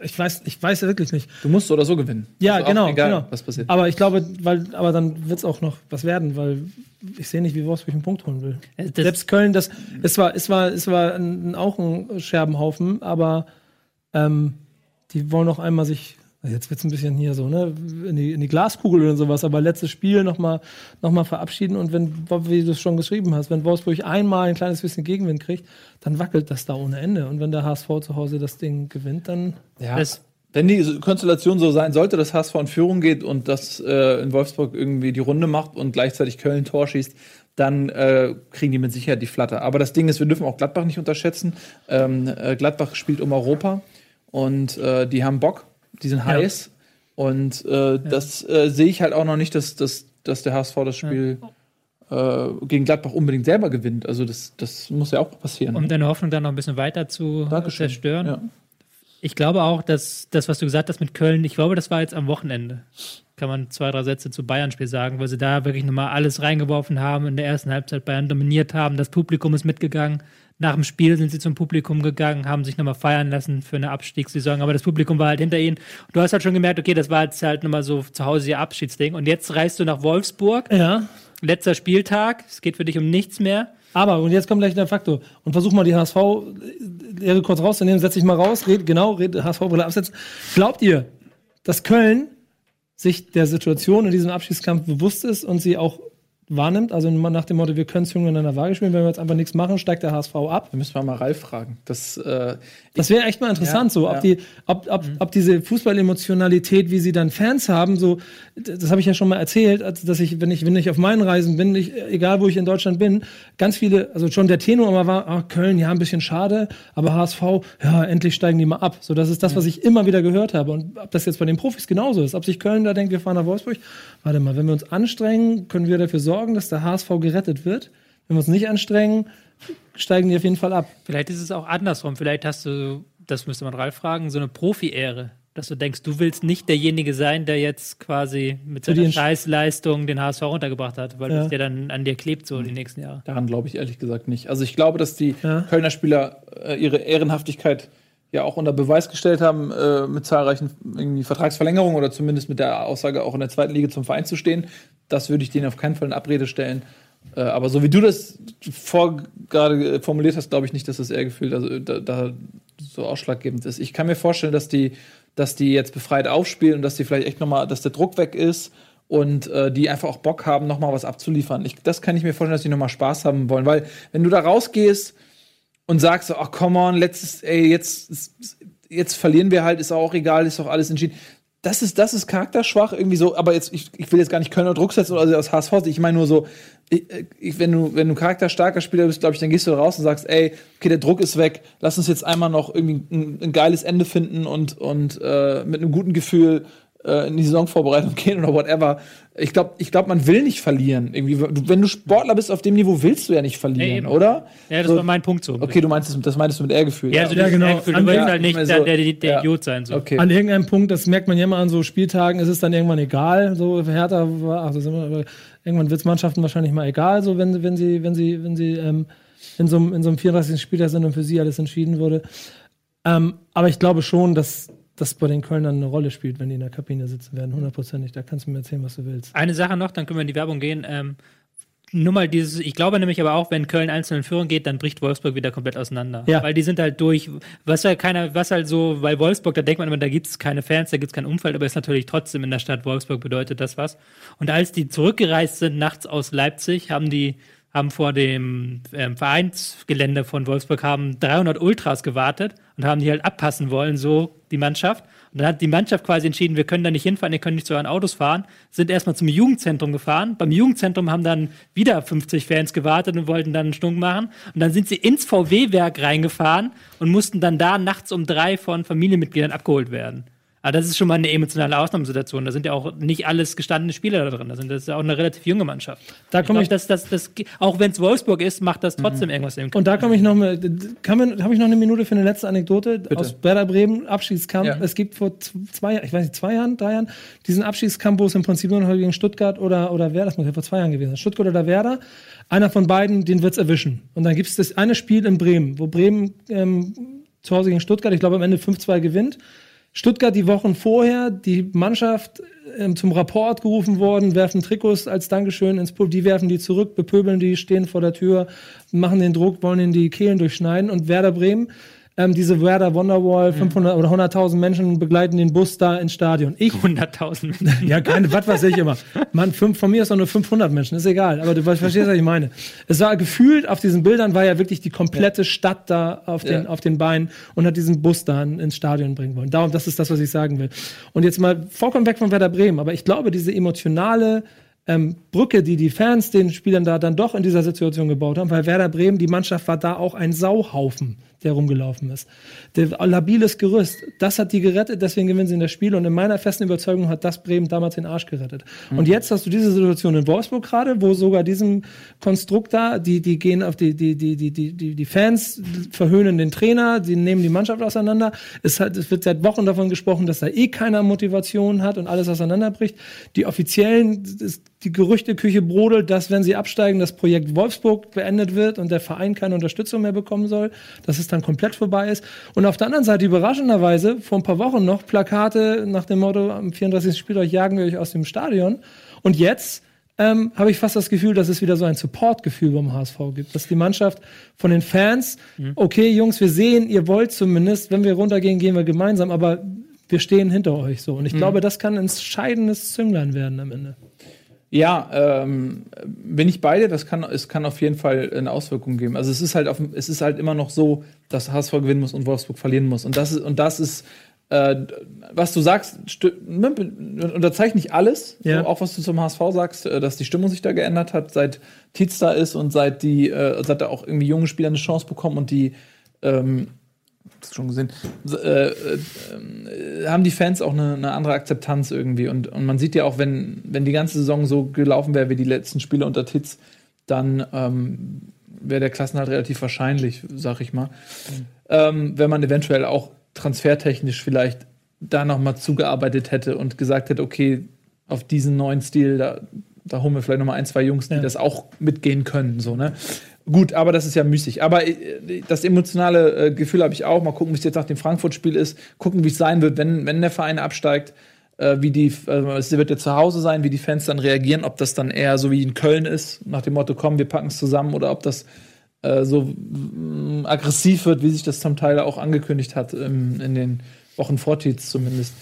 Ich weiß, ich weiß ja wirklich nicht. Du musst so oder so gewinnen. Ja, Also genau, Egal, genau. was passiert. Aber ich glaube, weil, aber dann wird es auch noch was werden, weil ich sehe nicht, wie Wolfsburg einen Punkt holen will. Das- Selbst Köln, das, es war, es war, es war ein, auch ein Scherbenhaufen, aber ähm, die wollen noch einmal sich, jetzt wird es ein bisschen hier so, ne, in die, in die Glaskugel oder sowas, aber letztes Spiel nochmal noch mal verabschieden und wenn, wie du es schon geschrieben hast, wenn Wolfsburg einmal ein kleines bisschen Gegenwind kriegt, dann wackelt das da ohne Ende. Und wenn der HSV zu Hause das Ding gewinnt, dann Ja. Das- Wenn die Konstellation so sein sollte, dass HSV in Führung geht und dass äh, in Wolfsburg irgendwie die Runde macht und gleichzeitig Köln Tor schießt, dann äh, kriegen die mit Sicherheit die Flatter. Aber das Ding ist, wir dürfen auch Gladbach nicht unterschätzen. Ähm, äh, Gladbach spielt um Europa und äh, die haben Bock, die sind heiß. Und äh, das äh, sehe ich halt auch noch nicht, dass, dass, dass der HSV das Spiel äh, gegen Gladbach unbedingt selber gewinnt. Also das, das muss ja auch passieren. Um deine Hoffnung dann noch ein bisschen weiter zu Dankeschön. zerstören. Ja. Ich glaube auch, dass das, was du gesagt hast mit Köln, ich glaube, das war jetzt am Wochenende. Kann man zwei, drei Sätze zu Bayern-Spiel sagen, weil sie da wirklich nochmal alles reingeworfen haben, in der ersten Halbzeit Bayern dominiert haben. Das Publikum ist mitgegangen. Nach dem Spiel sind sie zum Publikum gegangen, haben sich nochmal feiern lassen für eine Abstiegssaison, aber das Publikum war halt hinter ihnen. Du hast halt schon gemerkt, okay, das war jetzt halt nochmal so zu Hause ihr Abschiedsding. Und jetzt reist du nach Wolfsburg, ja. letzter Spieltag, es geht für dich um nichts mehr. Aber, und jetzt kommt gleich der Faktor. Und versuch mal die HSV-Lehre kurz rauszunehmen, setz dich mal raus, red, genau, red, HSV-Brille absetzen. Glaubt ihr, dass Köln sich der Situation in diesem Abschiedskampf bewusst ist und sie auch wahrnimmt? Also nach dem Motto, wir können es jung in einer Waage spielen, wenn wir jetzt einfach nichts machen, steigt der HSV ab. Da müssen wir mal Ralf fragen. Das, äh, Das wäre echt mal interessant, Ja, so, ob, ja. die, ob, ob, ob diese Fußballemotionalität, wie sie dann Fans haben, so, das habe ich ja schon mal erzählt, dass ich, wenn ich, wenn ich auf meinen Reisen bin, ich, egal wo ich in Deutschland bin, ganz viele, also schon der Tenor immer war, ah, Köln, ja, ein bisschen schade, aber HSV, ja, endlich steigen die mal ab. So, das ist das, was ich immer wieder gehört habe. Und ob das jetzt bei den Profis genauso ist, ob sich Köln da denkt, wir fahren nach Wolfsburg, warte mal, wenn wir uns anstrengen, können wir dafür sorgen, dass der HSV gerettet wird. Wenn wir uns nicht anstrengen, steigen die auf jeden Fall ab. Vielleicht ist es auch andersrum. Vielleicht hast du, das müsste man Ralf fragen, so eine Profi-Ehre. Dass du denkst, du willst nicht derjenige sein, der jetzt quasi mit seiner Scheißleistung den HSV runtergebracht hat, weil Ja. es dir dann an dir klebt so die nächsten Jahre. Daran glaube ich ehrlich gesagt nicht. Also ich glaube, dass die Ja. Kölner Spieler äh, ihre Ehrenhaftigkeit ja auch unter Beweis gestellt haben, äh, mit zahlreichen irgendwie Vertragsverlängerungen oder zumindest mit der Aussage, auch in der zweiten Liga zum Verein zu stehen. Das würde ich denen auf keinen Fall in Abrede stellen. Äh, aber so wie du das vor gerade äh, formuliert hast, glaube ich nicht, dass das Ehrgefühl also, da, da so ausschlaggebend ist. Ich kann mir vorstellen, dass die, dass die jetzt befreit aufspielen und dass die vielleicht echt nochmal, dass der Druck weg ist und äh, die einfach auch Bock haben, nochmal was abzuliefern. Ich, das kann ich mir vorstellen, dass die nochmal Spaß haben wollen, weil wenn du da rausgehst und sagst so, ach come on, letztes, ey, jetzt, jetzt verlieren wir halt, ist auch egal, ist doch alles entschieden. Das ist, das ist charakterschwach irgendwie so, aber jetzt, ich, ich will jetzt gar nicht Kölner Druck setzen oder aus HSV, ich meine nur so, ich, wenn du, wenn du charakterstarker Spieler bist, glaube ich, dann gehst du da raus und sagst, ey, okay, der Druck ist weg, lass uns jetzt einmal noch irgendwie ein, ein geiles Ende finden und, und äh, mit einem guten Gefühl äh, in die Saisonvorbereitung *laughs* gehen oder whatever. Ich glaube, ich glaub, man will nicht verlieren. Irgendwie, du, wenn du Sportler bist auf dem Niveau, willst du ja nicht verlieren, eben. oder? Ja, das So- war mein Punkt so. Okay, du meinst das, das meintest du mit Ehrgefühl. ja, also Ja, ja, genau. genau. Du An- willst ja, halt nicht der, der, so- der, der ja. Idiot sein. So. Okay. An irgendeinem Punkt, das merkt man ja immer an so Spieltagen, ist es dann irgendwann egal. So Hertha war, aber irgendwann wird es Mannschaften wahrscheinlich mal egal, so wenn, wenn sie, wenn sie, wenn sie ähm, in, so, einem- in so einem 34. Spieltag sind und für sie alles entschieden wurde. Ähm, aber ich glaube schon, dass das bei den Kölnern eine Rolle spielt, wenn die in der Kabine sitzen werden, hundertprozentig. Da kannst du mir erzählen, was du willst. Eine Sache noch, dann können wir in die Werbung gehen. Ähm, nur mal dieses, ich glaube nämlich aber auch, wenn Köln einzeln in Führung geht, dann bricht Wolfsburg wieder komplett auseinander. Ja. Weil die sind halt durch, was halt keiner, was halt so, weil Wolfsburg, da denkt man immer, da gibt es keine Fans, da gibt es kein Umfeld, aber ist natürlich trotzdem in der Stadt Wolfsburg bedeutet das was. Und als die zurückgereist sind, nachts aus Leipzig, haben die haben vor dem ähm, Vereinsgelände von Wolfsburg haben 300 Ultras gewartet und haben die halt abpassen wollen, so die Mannschaft. Und dann hat die Mannschaft quasi entschieden, wir können da nicht hinfahren, ihr könnt nicht zu euren Autos fahren, sind erstmal zum Jugendzentrum gefahren. Beim Jugendzentrum haben dann wieder 50 Fans gewartet und wollten dann einen Stunk machen. Und dann sind sie ins VW-Werk reingefahren und mussten dann da nachts um drei von Familienmitgliedern abgeholt werden. Aber das ist schon mal eine emotionale Ausnahmesituation. Da sind ja auch nicht alles gestandene Spieler da drin. Da sind das ist ja auch eine relativ junge Mannschaft. Da komme ich, glaub, das, das, auch wenn es Wolfsburg ist, macht das trotzdem irgendwas im und da komme ich noch mal, habe ich noch eine Minute für eine letzte Anekdote aus Werder Bremen Abschiedskampf. Ja. Es gibt vor zwei, ich weiß nicht, zwei Jahren, drei Jahren diesen Abschiedskampf, wo es im Prinzip nur noch gegen Stuttgart oder oder Werder, das muss ja vor zwei Jahren gewesen sein, Stuttgart oder Werder. Einer von beiden, den wird's erwischen. Und dann gibt es das eine Spiel in Bremen, wo Bremen ähm, zu Hause gegen Stuttgart, ich glaube am Ende 5-2 gewinnt. Stuttgart die Wochen vorher, die Mannschaft ähm, zum Rapport gerufen worden, werfen Trikots als Dankeschön ins Pub, die werfen die zurück, bepöbeln die, stehen vor der Tür, machen den Druck, wollen ihnen die Kehlen durchschneiden. Und Werder Bremen, ähm, diese Werder Wonderwall, 500 oder 100.000 Menschen begleiten den Bus da ins Stadion. Ich 100.000 *laughs* ja, keine, was weiß ich immer. Man, fünf, von mir ist auch nur 500 Menschen, ist egal. Aber du verstehst, was ich meine. Es war gefühlt, auf diesen Bildern war ja wirklich die komplette Stadt da auf den, Ja. auf den Beinen und hat diesen Bus da in- ins Stadion bringen wollen. Darum, das ist das, was ich sagen will. Und jetzt mal vollkommen weg von Werder Bremen. Aber ich glaube, diese emotionale ähm, Brücke, die die Fans den Spielern da dann doch in dieser Situation gebaut haben, weil Werder Bremen, die Mannschaft war da auch ein Sauhaufen, der rumgelaufen ist. Der labiles Gerüst, das hat die gerettet, deswegen gewinnen sie in das Spiel und in meiner festen Überzeugung hat das Bremen damals den Arsch gerettet. Und jetzt hast du diese Situation in Wolfsburg gerade, wo sogar diesem Konstrukt da, die, die gehen auf die, die, die, die, die, die, Fans verhöhnen den Trainer, die nehmen die Mannschaft auseinander. Es, hat, es wird seit Wochen davon gesprochen, dass da eh keiner Motivation hat und alles auseinanderbricht. Die offiziellen, das, die Gerüchteküche brodelt, dass wenn sie absteigen, das Projekt Wolfsburg beendet wird und der Verein keine Unterstützung mehr bekommen soll, dass es dann komplett vorbei ist. Und auf der anderen Seite überraschenderweise vor ein paar Wochen noch Plakate nach dem Motto, am 34. Spieltag jagen wir euch aus dem Stadion. Und jetzt ähm, habe ich fast das Gefühl, dass es wieder so ein Support-Gefühl beim HSV gibt, dass die Mannschaft von den Fans, okay, Jungs, wir sehen, ihr wollt zumindest, wenn wir runtergehen, gehen wir gemeinsam, aber wir stehen hinter euch so. Und ich glaube, das kann ein entscheidendes Zünglein werden am Ende. Ja, ähm, bin ich bei dir. Das kann, es kann auf jeden Fall eine Auswirkung geben. Also es ist halt auf, es ist halt immer noch so, dass HSV gewinnen muss und Wolfsburg verlieren muss. Und das ist, und das ist, äh, was du sagst, ne, unterzeichne ich alles. Ja. So, auch was du zum HSV sagst, äh, dass die Stimmung sich da geändert hat, seit Tietz da ist und seit die, äh, seit da auch irgendwie junge Spieler eine Chance bekommen und die ähm, schon gesehen, äh, äh, haben die Fans auch eine, eine andere Akzeptanz irgendwie. Und, und man sieht ja auch, wenn, wenn die ganze Saison so gelaufen wäre wie die letzten Spiele unter Titz, dann ähm, wäre der Klassenhalt relativ wahrscheinlich, sag ich mal. Ähm, wenn man eventuell auch transfertechnisch vielleicht da noch mal zugearbeitet hätte und gesagt hätte, okay, auf diesen neuen Stil, da, da holen wir vielleicht noch mal ein, zwei Jungs, die Ja. das auch mitgehen können, so, ne? Gut, aber das ist ja müßig. Aber äh, das emotionale äh, Gefühl habe ich auch. Mal gucken, wie es jetzt nach dem Frankfurt-Spiel ist. Gucken, wie es sein wird, wenn, wenn der Verein absteigt. Äh, wie die, also es wird ja zu Hause sein, wie die Fans dann reagieren. Ob das dann eher so wie in Köln ist, nach dem Motto, komm, wir packen es zusammen. Oder ob das äh, so mm, aggressiv wird, wie sich das zum Teil auch angekündigt hat ähm, in den Wochen vor Tietz zumindest.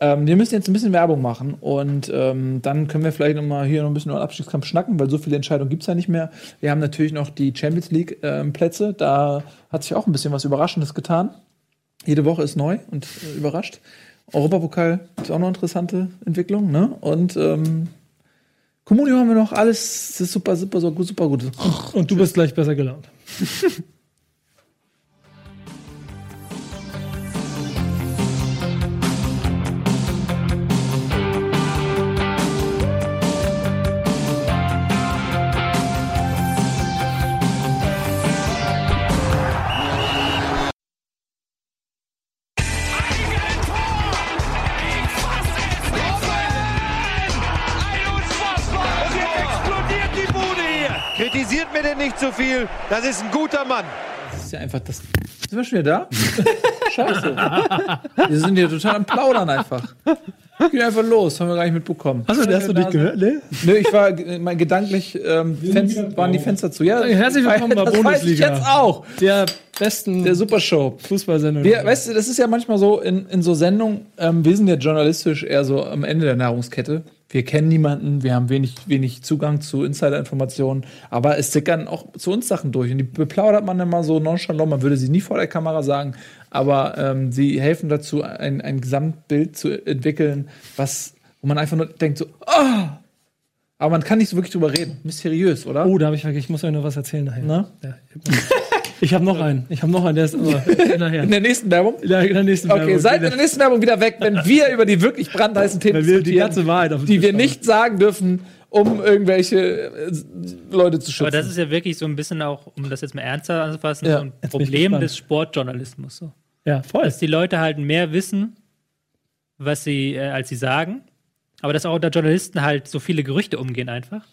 Ähm, wir müssen jetzt ein bisschen Werbung machen und ähm, dann können wir vielleicht noch mal hier noch ein bisschen über den Abstiegskampf schnacken, weil so viele Entscheidungen gibt es ja nicht mehr. Wir haben natürlich noch die Champions League ähm, Plätze, da hat sich auch ein bisschen was Überraschendes getan. Jede Woche ist neu und äh, überrascht. Europapokal ist auch noch eine interessante Entwicklung, ne? Und ähm, Comunio haben wir noch alles, das ist super, super, super gut, super gut. Und du bist gleich besser gelaunt. *laughs* zu viel. Das ist ein guter Mann. Das ist ja einfach das. Sind wir schon wieder da? *laughs* Scheiße. Wir sind hier total am Plaudern einfach. Geht einfach los, haben wir gar nicht mitbekommen. Achso, hast du dich gehört, ne? Nö, ich war mal gedanklich, ähm, Fenster, waren die Fenster zu. Ja, Herzlich willkommen bei das weiß ich jetzt auch. Der besten Der Supershow. Fußballsendung. Wir, weißt du, das ist ja manchmal so in, in so Sendungen, ähm, wir sind ja journalistisch eher so am Ende der Nahrungskette. Wir kennen niemanden, wir haben wenig, wenig Zugang zu Insider-Informationen, aber es sickern auch zu uns Sachen durch und die beplaudert man immer so nonchalant, man würde sie nie vor der Kamera sagen, aber ähm, sie helfen dazu, ein, ein Gesamtbild zu entwickeln, was, wo man einfach nur denkt so, ah! Aber man kann nicht so wirklich drüber reden. Mysteriös, oder? Oh, da habe ich vergessen, ich muss euch noch was erzählen nachher. Na? Ja, ich habe noch einen. Ich habe noch einen, der ist aber *laughs* nachher. In der nächsten Werbung? Ja, in der nächsten Okay, Werbung. seid in der nächsten Werbung wieder weg, wenn wir über die wirklich brandheißen Themen Wenn wir die ganze Wahrheit auf die wir nicht sagen dürfen, um irgendwelche äh, Leute zu schützen. Aber das ist ja wirklich so ein bisschen auch, um das jetzt mal ernster anzufassen, Ja, so ein Problem des Sportjournalismus. So. Ja, voll. Dass die Leute halt mehr wissen, was sie, äh, als sie sagen, aber dass auch unter Journalisten halt so viele Gerüchte umgehen einfach,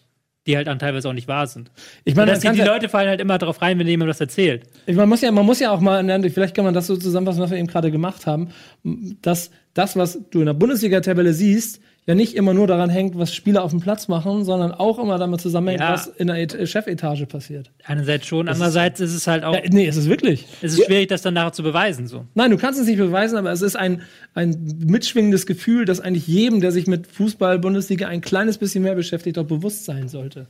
die halt dann teilweise auch nicht wahr sind. Ich meine, die, die Leute fallen halt immer darauf rein, wenn jemand was erzählt. ich- man, muss ja, man muss ja auch mal, vielleicht kann man das so zusammenfassen, was wir eben gerade gemacht haben, dass das, was du in der Bundesliga-Tabelle siehst, ja nicht immer nur daran hängt, was Spieler auf dem Platz machen, sondern auch immer damit zusammenhängt, Ja. was in der Et- Chefetage passiert. Einerseits schon, andererseits ist es halt auch, Äh, nee, es ist wirklich. es ist schwierig, das dann nachher zu beweisen. So. Nein, du kannst es nicht beweisen, aber es ist ein, ein mitschwingendes Gefühl, das eigentlich jedem, der sich mit Fußball, Bundesliga ein kleines bisschen mehr beschäftigt, auch bewusst sein sollte.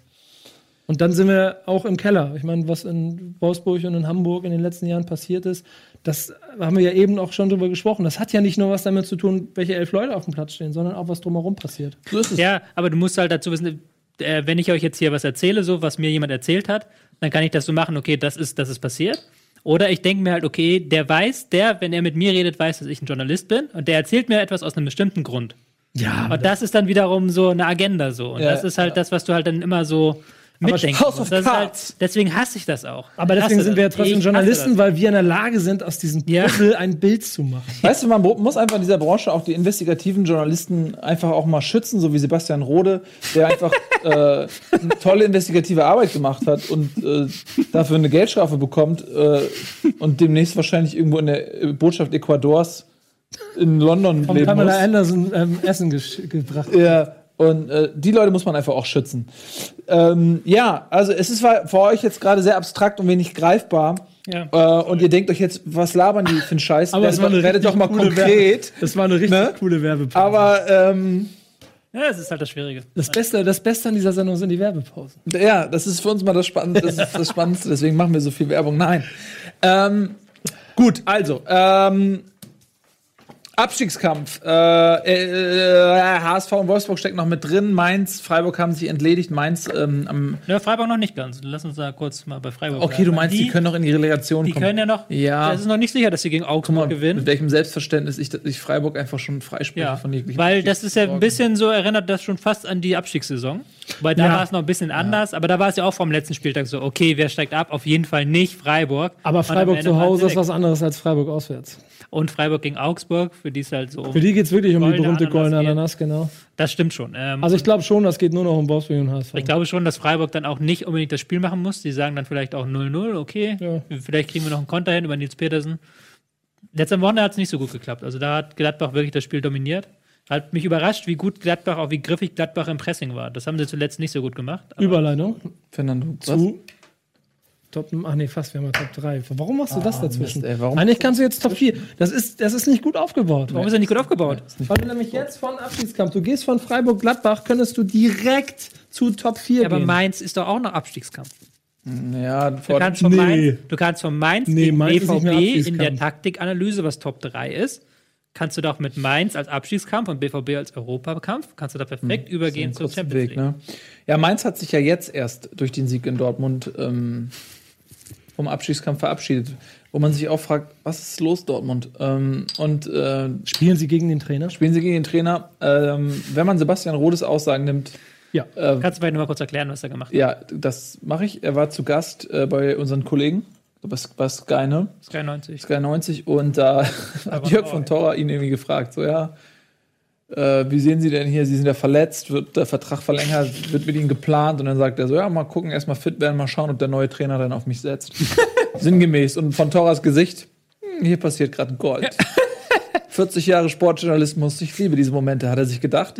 Und dann sind wir auch im Keller. Ich meine, was in Wolfsburg und in Hamburg in den letzten Jahren passiert ist, das haben wir ja eben auch schon drüber gesprochen. Das hat ja nicht nur was damit zu tun, welche elf Leute auf dem Platz stehen, sondern auch was drumherum passiert. so ist es. Ja, aber du musst halt dazu wissen, äh, wenn ich euch jetzt hier was erzähle, so was mir jemand erzählt hat, dann kann ich das so machen, okay, das ist, das ist passiert. Oder ich denke mir halt, okay, der weiß, der, wenn er mit mir redet, weiß, dass ich ein Journalist bin und der erzählt mir etwas aus einem bestimmten Grund. Ja, Und das ist dann wiederum so eine Agenda so. Und Ja, das ist halt das, was du halt dann immer so mitdenkst. House of halt, Cards. deswegen hasse ich das auch. aber deswegen sind wir ja trotzdem Ich Journalisten, weil wir in der Lage sind, aus diesem Ja. Puzzle ein Bild zu machen. *laughs* Weißt du, man muss einfach in dieser Branche auch die investigativen Journalisten einfach auch mal schützen, so wie Sebastian Rode, der einfach *laughs* äh, eine tolle investigative Arbeit gemacht hat und äh, dafür eine Geldstrafe bekommt äh, und demnächst wahrscheinlich irgendwo in der äh, Botschaft Ecuadors in London Von leben Pamela muss. Anderson ähm, Essen gebracht. Ja, und äh, die Leute muss man einfach auch schützen. Ähm, ja, also es ist für euch jetzt gerade sehr abstrakt und wenig greifbar. Ja. Äh, und ihr denkt euch jetzt, was labern die für einen Scheiß? Aber es war eine werdet richtig doch mal coole konkret. Das war eine richtig Ne? coole Werbepause. Aber ähm, Ja, das ist halt das Schwierige. das Beste, das Beste an dieser Sendung sind die Werbepausen. ja, das ist für uns mal das Spannendste, das, ist das Spannendste, deswegen machen wir so viel Werbung. Nein. Ähm, gut, also, ähm, Abstiegskampf. Äh, äh, HSV und Wolfsburg stecken noch mit drin. Mainz, Freiburg haben sich entledigt. Mainz ähm, am. Ja, Freiburg noch nicht ganz. Lass uns da kurz mal bei Freiburg Okay, du bleiben. meinst, die, können noch in die Relegation Die kommen. können ja noch. Ja. Es ist noch nicht sicher, dass sie gegen Augsburg Mit gewinnen. welchem Selbstverständnis ich, ich Freiburg einfach schon freispreche Ja, von jeglichen weil das ist ja ein bisschen so, erinnert das schon fast an die Abstiegssaison. Weil da Ja. war es noch ein bisschen anders, aber da war es ja auch vom letzten Spieltag so, okay, wer steigt ab? Auf jeden Fall nicht Freiburg. Aber Freiburg zu Hause ist was anderes als Freiburg auswärts. Und Freiburg gegen Augsburg, für die ist halt so. Für die geht es wirklich um die berühmte goldene. Ananas, genau. Das stimmt schon. Ähm, Also ich glaube schon, das geht nur noch um Wolfsburg und HSV. ich glaube schon, dass Freiburg dann auch nicht unbedingt das Spiel machen muss. Die sagen dann vielleicht auch 0-0, okay. Ja. Vielleicht kriegen wir noch einen Konter hin über Nils Petersen. Jetzt am Wochenende hat es nicht so gut geklappt. Also da hat Gladbach wirklich das Spiel dominiert. Hat mich überrascht, wie gut Gladbach, auch wie griffig Gladbach im Pressing war. Das haben sie zuletzt nicht so gut gemacht. Überleitung Fernando, was? Top, ach nee, fast, wir haben ja Top 3. Warum machst du das dazwischen? Mist, ey, warum- Eigentlich kannst du jetzt Top 4. Das ist, das ist nicht gut aufgebaut. Warum ist er nicht gut aufgebaut? Weil du nämlich jetzt von Abstiegskampf, du gehst von Freiburg-Gladbach, könntest du direkt zu Top 4 Ja, aber gehen. Mainz ist doch auch noch Abstiegskampf. Ja, Du vor, kannst von, Nee. Mainz, du kannst von Mainz Nee, Mainz nicht BVB in der Taktikanalyse, was Top 3 ist, kannst du doch mit Mainz als Abstiegskampf und BVB als Europakampf, kannst du da perfekt übergehen zur Champions Weg, League. ne? Ja, Mainz hat sich ja jetzt erst durch den Sieg in Dortmund ähm, vom Abstiegskampf verabschiedet. Wo man sich auch fragt, was ist los, Dortmund? Ähm, und äh, Spielen sie gegen den Trainer? spielen sie gegen den Trainer? Ähm, wenn man Sebastian Rodes Aussagen nimmt, Ja. äh, Kannst du vielleicht noch mal kurz erklären, was er gemacht hat? ja, das mache ich. Er war zu Gast äh, bei unseren Kollegen bei, bei Sky, ne? Sky 90. Sky 90 und da hat Jörg von Torra ihn irgendwie gefragt, so ja, äh, wie sehen Sie denn hier, Sie sind ja verletzt, wird der Vertrag verlängert, wird mit Ihnen geplant und dann sagt er so, ja, mal gucken, erstmal fit werden, mal schauen, ob der neue Trainer dann auf mich setzt. *laughs* Sinngemäß und von Torras Gesicht, hm, hier passiert gerade Gold. 40 Jahre Sportjournalismus, ich liebe diese Momente, hat er sich gedacht.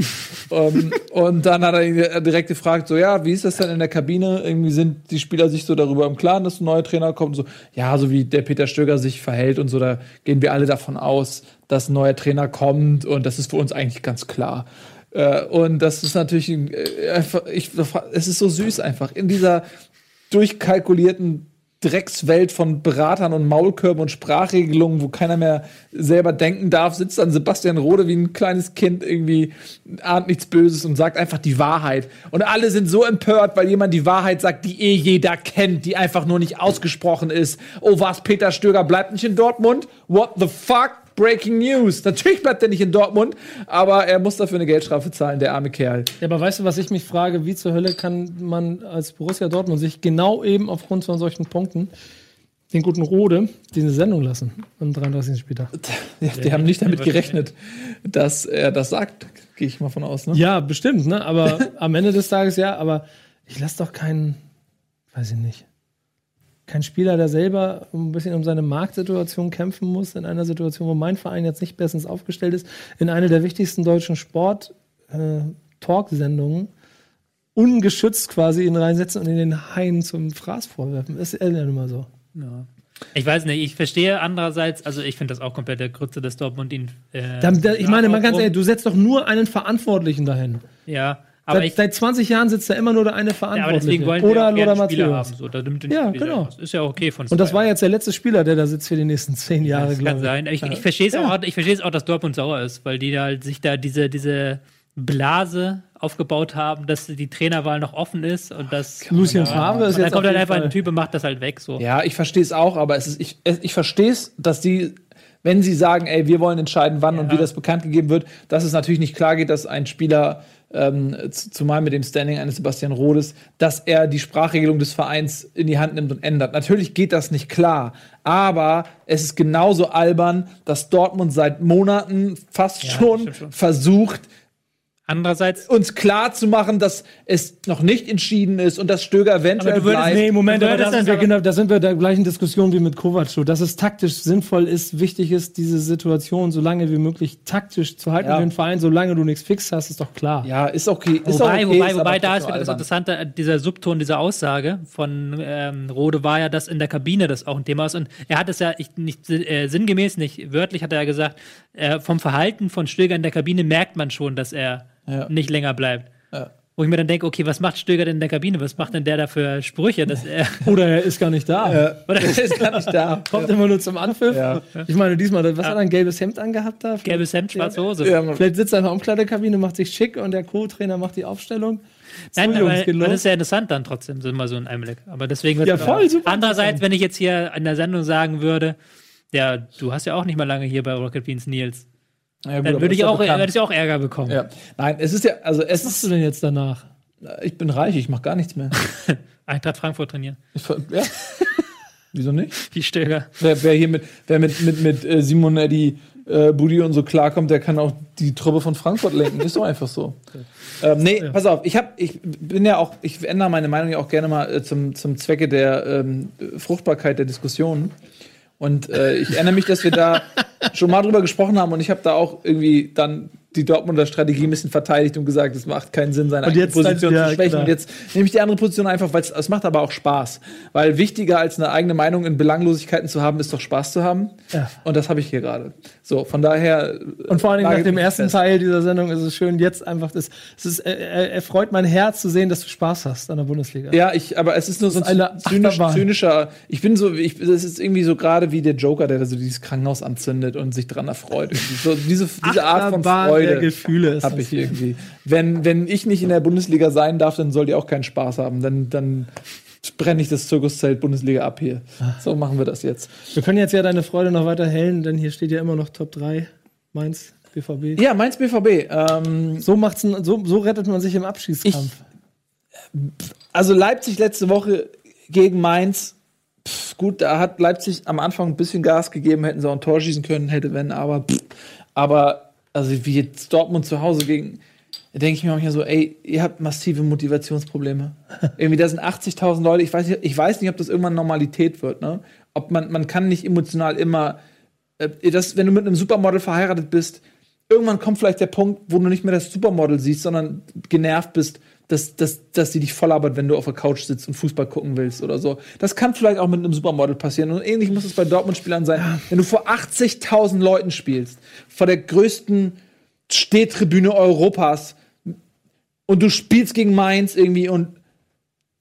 ähm, und dann hat er direkt gefragt, so, ja, wie ist das denn in der Kabine? Irgendwie sind die Spieler sich so darüber im Klaren, dass ein neuer Trainer kommt. So, ja, so wie der Peter Stöger sich verhält und so, da gehen wir alle davon aus, dass ein neuer Trainer kommt und das ist für uns eigentlich ganz klar. Äh, und das ist natürlich äh, einfach, ich, es ist so süß einfach. In dieser durchkalkulierten Dreckswelt von Beratern und Maulkörben und Sprachregelungen, wo keiner mehr selber denken darf, sitzt dann Sebastian Rode wie ein kleines Kind irgendwie, ahnt nichts Böses und sagt einfach die Wahrheit. Und alle sind so empört, weil jemand die Wahrheit sagt, die eh jeder kennt, die einfach nur nicht ausgesprochen ist. Oh was, Peter Stöger bleibt nicht in Dortmund? What the fuck? Breaking News. Natürlich bleibt er nicht in Dortmund, aber er muss dafür eine Geldstrafe zahlen, der arme Kerl. Ja, aber weißt du, was ich mich frage? Wie zur Hölle kann man als Borussia Dortmund sich genau eben aufgrund von solchen Punkten den guten Rode diese Sendung lassen am 33. Spieltag? *laughs* Ja, die haben nicht damit gerechnet, dass er das sagt, gehe ich mal von aus. Ne? Ja, bestimmt, ne? Aber am Ende des Tages ja, aber ich lasse doch keinen, weiß ich nicht, kein Spieler, der selber ein bisschen um seine Marktsituation kämpfen muss, in einer Situation, wo mein Verein jetzt nicht bestens aufgestellt ist, in eine der wichtigsten deutschen Sport-Talk-Sendungen ungeschützt quasi ihn reinsetzen und in den Hain zum Fraß vorwerfen. Das ist ja nun mal so. Ja. Ich weiß nicht, ich verstehe andererseits, also ich finde das auch komplett der Grütze, dass Dortmund ihn. Äh, Da, da, ich meine mal ganz ehrlich, du setzt doch nur einen Verantwortlichen dahin. Ja, aber Seit, ich. seit 20 Jahren sitzt da immer nur der eine Ja, aber Verantwortliche. wollen Oder Lothar Matthäus. haben. So, da nimmt den Ja, Spieler genau. raus. Ist ja okay von Und das war jetzt der letzte Spieler, der da sitzt für die nächsten zehn Jahre, Das kann glaube ich. sein. Ich, ich verstehe es auch, ich verstehe es auch, dass Dortmund sauer ist, weil die da halt sich da diese, diese Blase aufgebaut haben, dass die Trainerwahl noch offen ist und dass Lucien Favre ist und dann jetzt kommt dann einfach Fall- ein Typ und macht das halt weg so. Ja, ich verstehe es auch, aber es ist, ich, ich verstehe es, dass die, wenn sie sagen, ey, wir wollen entscheiden, wann und wie das bekannt gegeben wird, dass es natürlich nicht klar geht, dass ein Spieler, ähm, zumal mit dem Standing eines Sebastian Rodes, dass er die Sprachregelung des Vereins in die Hand nimmt und ändert. Natürlich geht das nicht klar, aber es ist genauso albern, dass Dortmund seit Monaten fast schon, stimmt schon. versucht, Andererseits, uns klar zu machen, dass es noch nicht entschieden ist und dass Stöger eventuell Aber du würdest, bleibt. nee, Moment, aber da würdest sind, wir das genau, da sind wir der gleichen Diskussion wie mit Kovac. so. Dass es taktisch sinnvoll ist, wichtig ist, diese Situation so lange wie möglich taktisch zu halten Ja. für den Verein, solange du nichts fix hast, ist doch klar. Ja, ist okay. Ist wobei, auch okay, wobei, ist wobei da ist wieder das. Interessante, äh, dieser Subton dieser Aussage von ähm, Rode war ja, dass in der Kabine das auch ein Thema ist. Und er hat es ja ich, nicht äh, sinngemäß, nicht wörtlich, hat er ja gesagt, äh, vom Verhalten von Stöger in der Kabine merkt man schon, dass er Ja. nicht länger bleibt. Ja. Wo ich mir dann denke, okay, was macht Stöger denn in der Kabine? Was macht denn der da für Sprüche? Dass er, *laughs* *laughs* Oder er ist gar nicht da. oder ist gar nicht da. Kommt immer nur zum Anpfiff. Ja. Ich meine, diesmal, was hat er ein gelbes Hemd angehabt da? gelbes Hemd, schwarze Hose. Ja, Vielleicht sitzt er in der Umkleidekabine, macht sich schick und der Co-Trainer macht die Aufstellung. Nein, So, aber das ist ja interessant dann trotzdem, so mal so ein Einblick. Aber deswegen wird Ja, voll, super Andererseits, wenn ich jetzt hier in der Sendung sagen würde, ja, du hast ja auch nicht mal lange hier bei Rocket Beans Nils, Ja, gut, dann würde ich, ja auch, würde ich auch Ärger bekommen. Ja. Nein, es ist ja, also es Was machst du denn jetzt danach? ich bin reich, ich mache gar nichts mehr. *laughs* Eintracht Frankfurt trainieren. Ich, ja. *laughs* Wieso nicht? Wie Stöger. Wer, wer hier mit, wer mit, mit, mit äh, Simon Eddy, äh, Budi und so klarkommt, der kann auch die Truppe von Frankfurt lenken. Ist doch einfach so. *laughs* Ähm, nee, pass auf, ich hab, ich bin ja auch, ich ändere meine Meinung ja auch gerne mal äh, zum, zum Zwecke der ähm, Fruchtbarkeit der Diskussion. Und äh, ich erinnere mich, dass wir da schon mal drüber gesprochen haben und ich habe da auch irgendwie dann die Dortmunder Strategie ein bisschen verteidigt und gesagt, es macht keinen Sinn, seine eigene Position ja, zu schwächen. klar. Und jetzt nehme ich die andere Position einfach, weil es macht aber auch Spaß. Weil wichtiger als eine eigene Meinung in Belanglosigkeiten zu haben, ist doch Spaß zu haben. Ja. Und das habe ich hier gerade. So, von daher. Und vor allen Dingen lage nach dem ersten fest. Teil dieser Sendung ist es schön, jetzt einfach das. Es ist, äh, äh, erfreut mein Herz zu sehen, dass du Spaß hast an der Bundesliga. Ja, ich, aber es ist nur so ein eine zynisch, zynischer. Ich bin so, ich, das ist irgendwie so gerade wie der Joker, der so dieses Krankenhaus anzündet und sich dran erfreut. So, diese, diese Art von der Freude Gefühle ist habe ich irgendwie. Wenn, wenn ich nicht in der Bundesliga sein darf, dann soll die auch keinen Spaß haben. Dann, dann brenne ich das Zirkuszelt Bundesliga ab hier. So machen wir das jetzt. Wir können jetzt ja deine Freude noch weiter hellen, denn hier steht ja immer noch Top 3. Mainz, BVB. Ja, Mainz BVB. Ähm, So, macht's, so, so rettet man sich im Abschießkampf. Also Leipzig letzte Woche gegen Mainz. Pff, gut, da hat Leipzig am Anfang ein bisschen Gas gegeben, hätten sie auch ein Tor schießen können, hätte wenn, aber pff, aber also wie jetzt Dortmund zu Hause gegen da denke ich mir manchmal so, ey, ihr habt massive Motivationsprobleme. *laughs* Irgendwie, da sind 80.000 Leute. Ich weiß, nicht, ich weiß nicht, ob das irgendwann Normalität wird. Ne? Ob man, man kann nicht emotional immer, äh, das, wenn du mit einem Supermodel verheiratet bist, irgendwann kommt vielleicht der Punkt, wo du nicht mehr das Supermodel siehst, sondern genervt bist, dass, dass, dass sie dich vollabert, wenn du auf der Couch sitzt und Fußball gucken willst oder so. Das kann vielleicht auch mit einem Supermodel passieren. Und ähnlich muss es bei Dortmund-Spielern sein. Wenn du vor 80.000 Leuten spielst, vor der größten Stehtribüne Europas, und du spielst gegen Mainz irgendwie und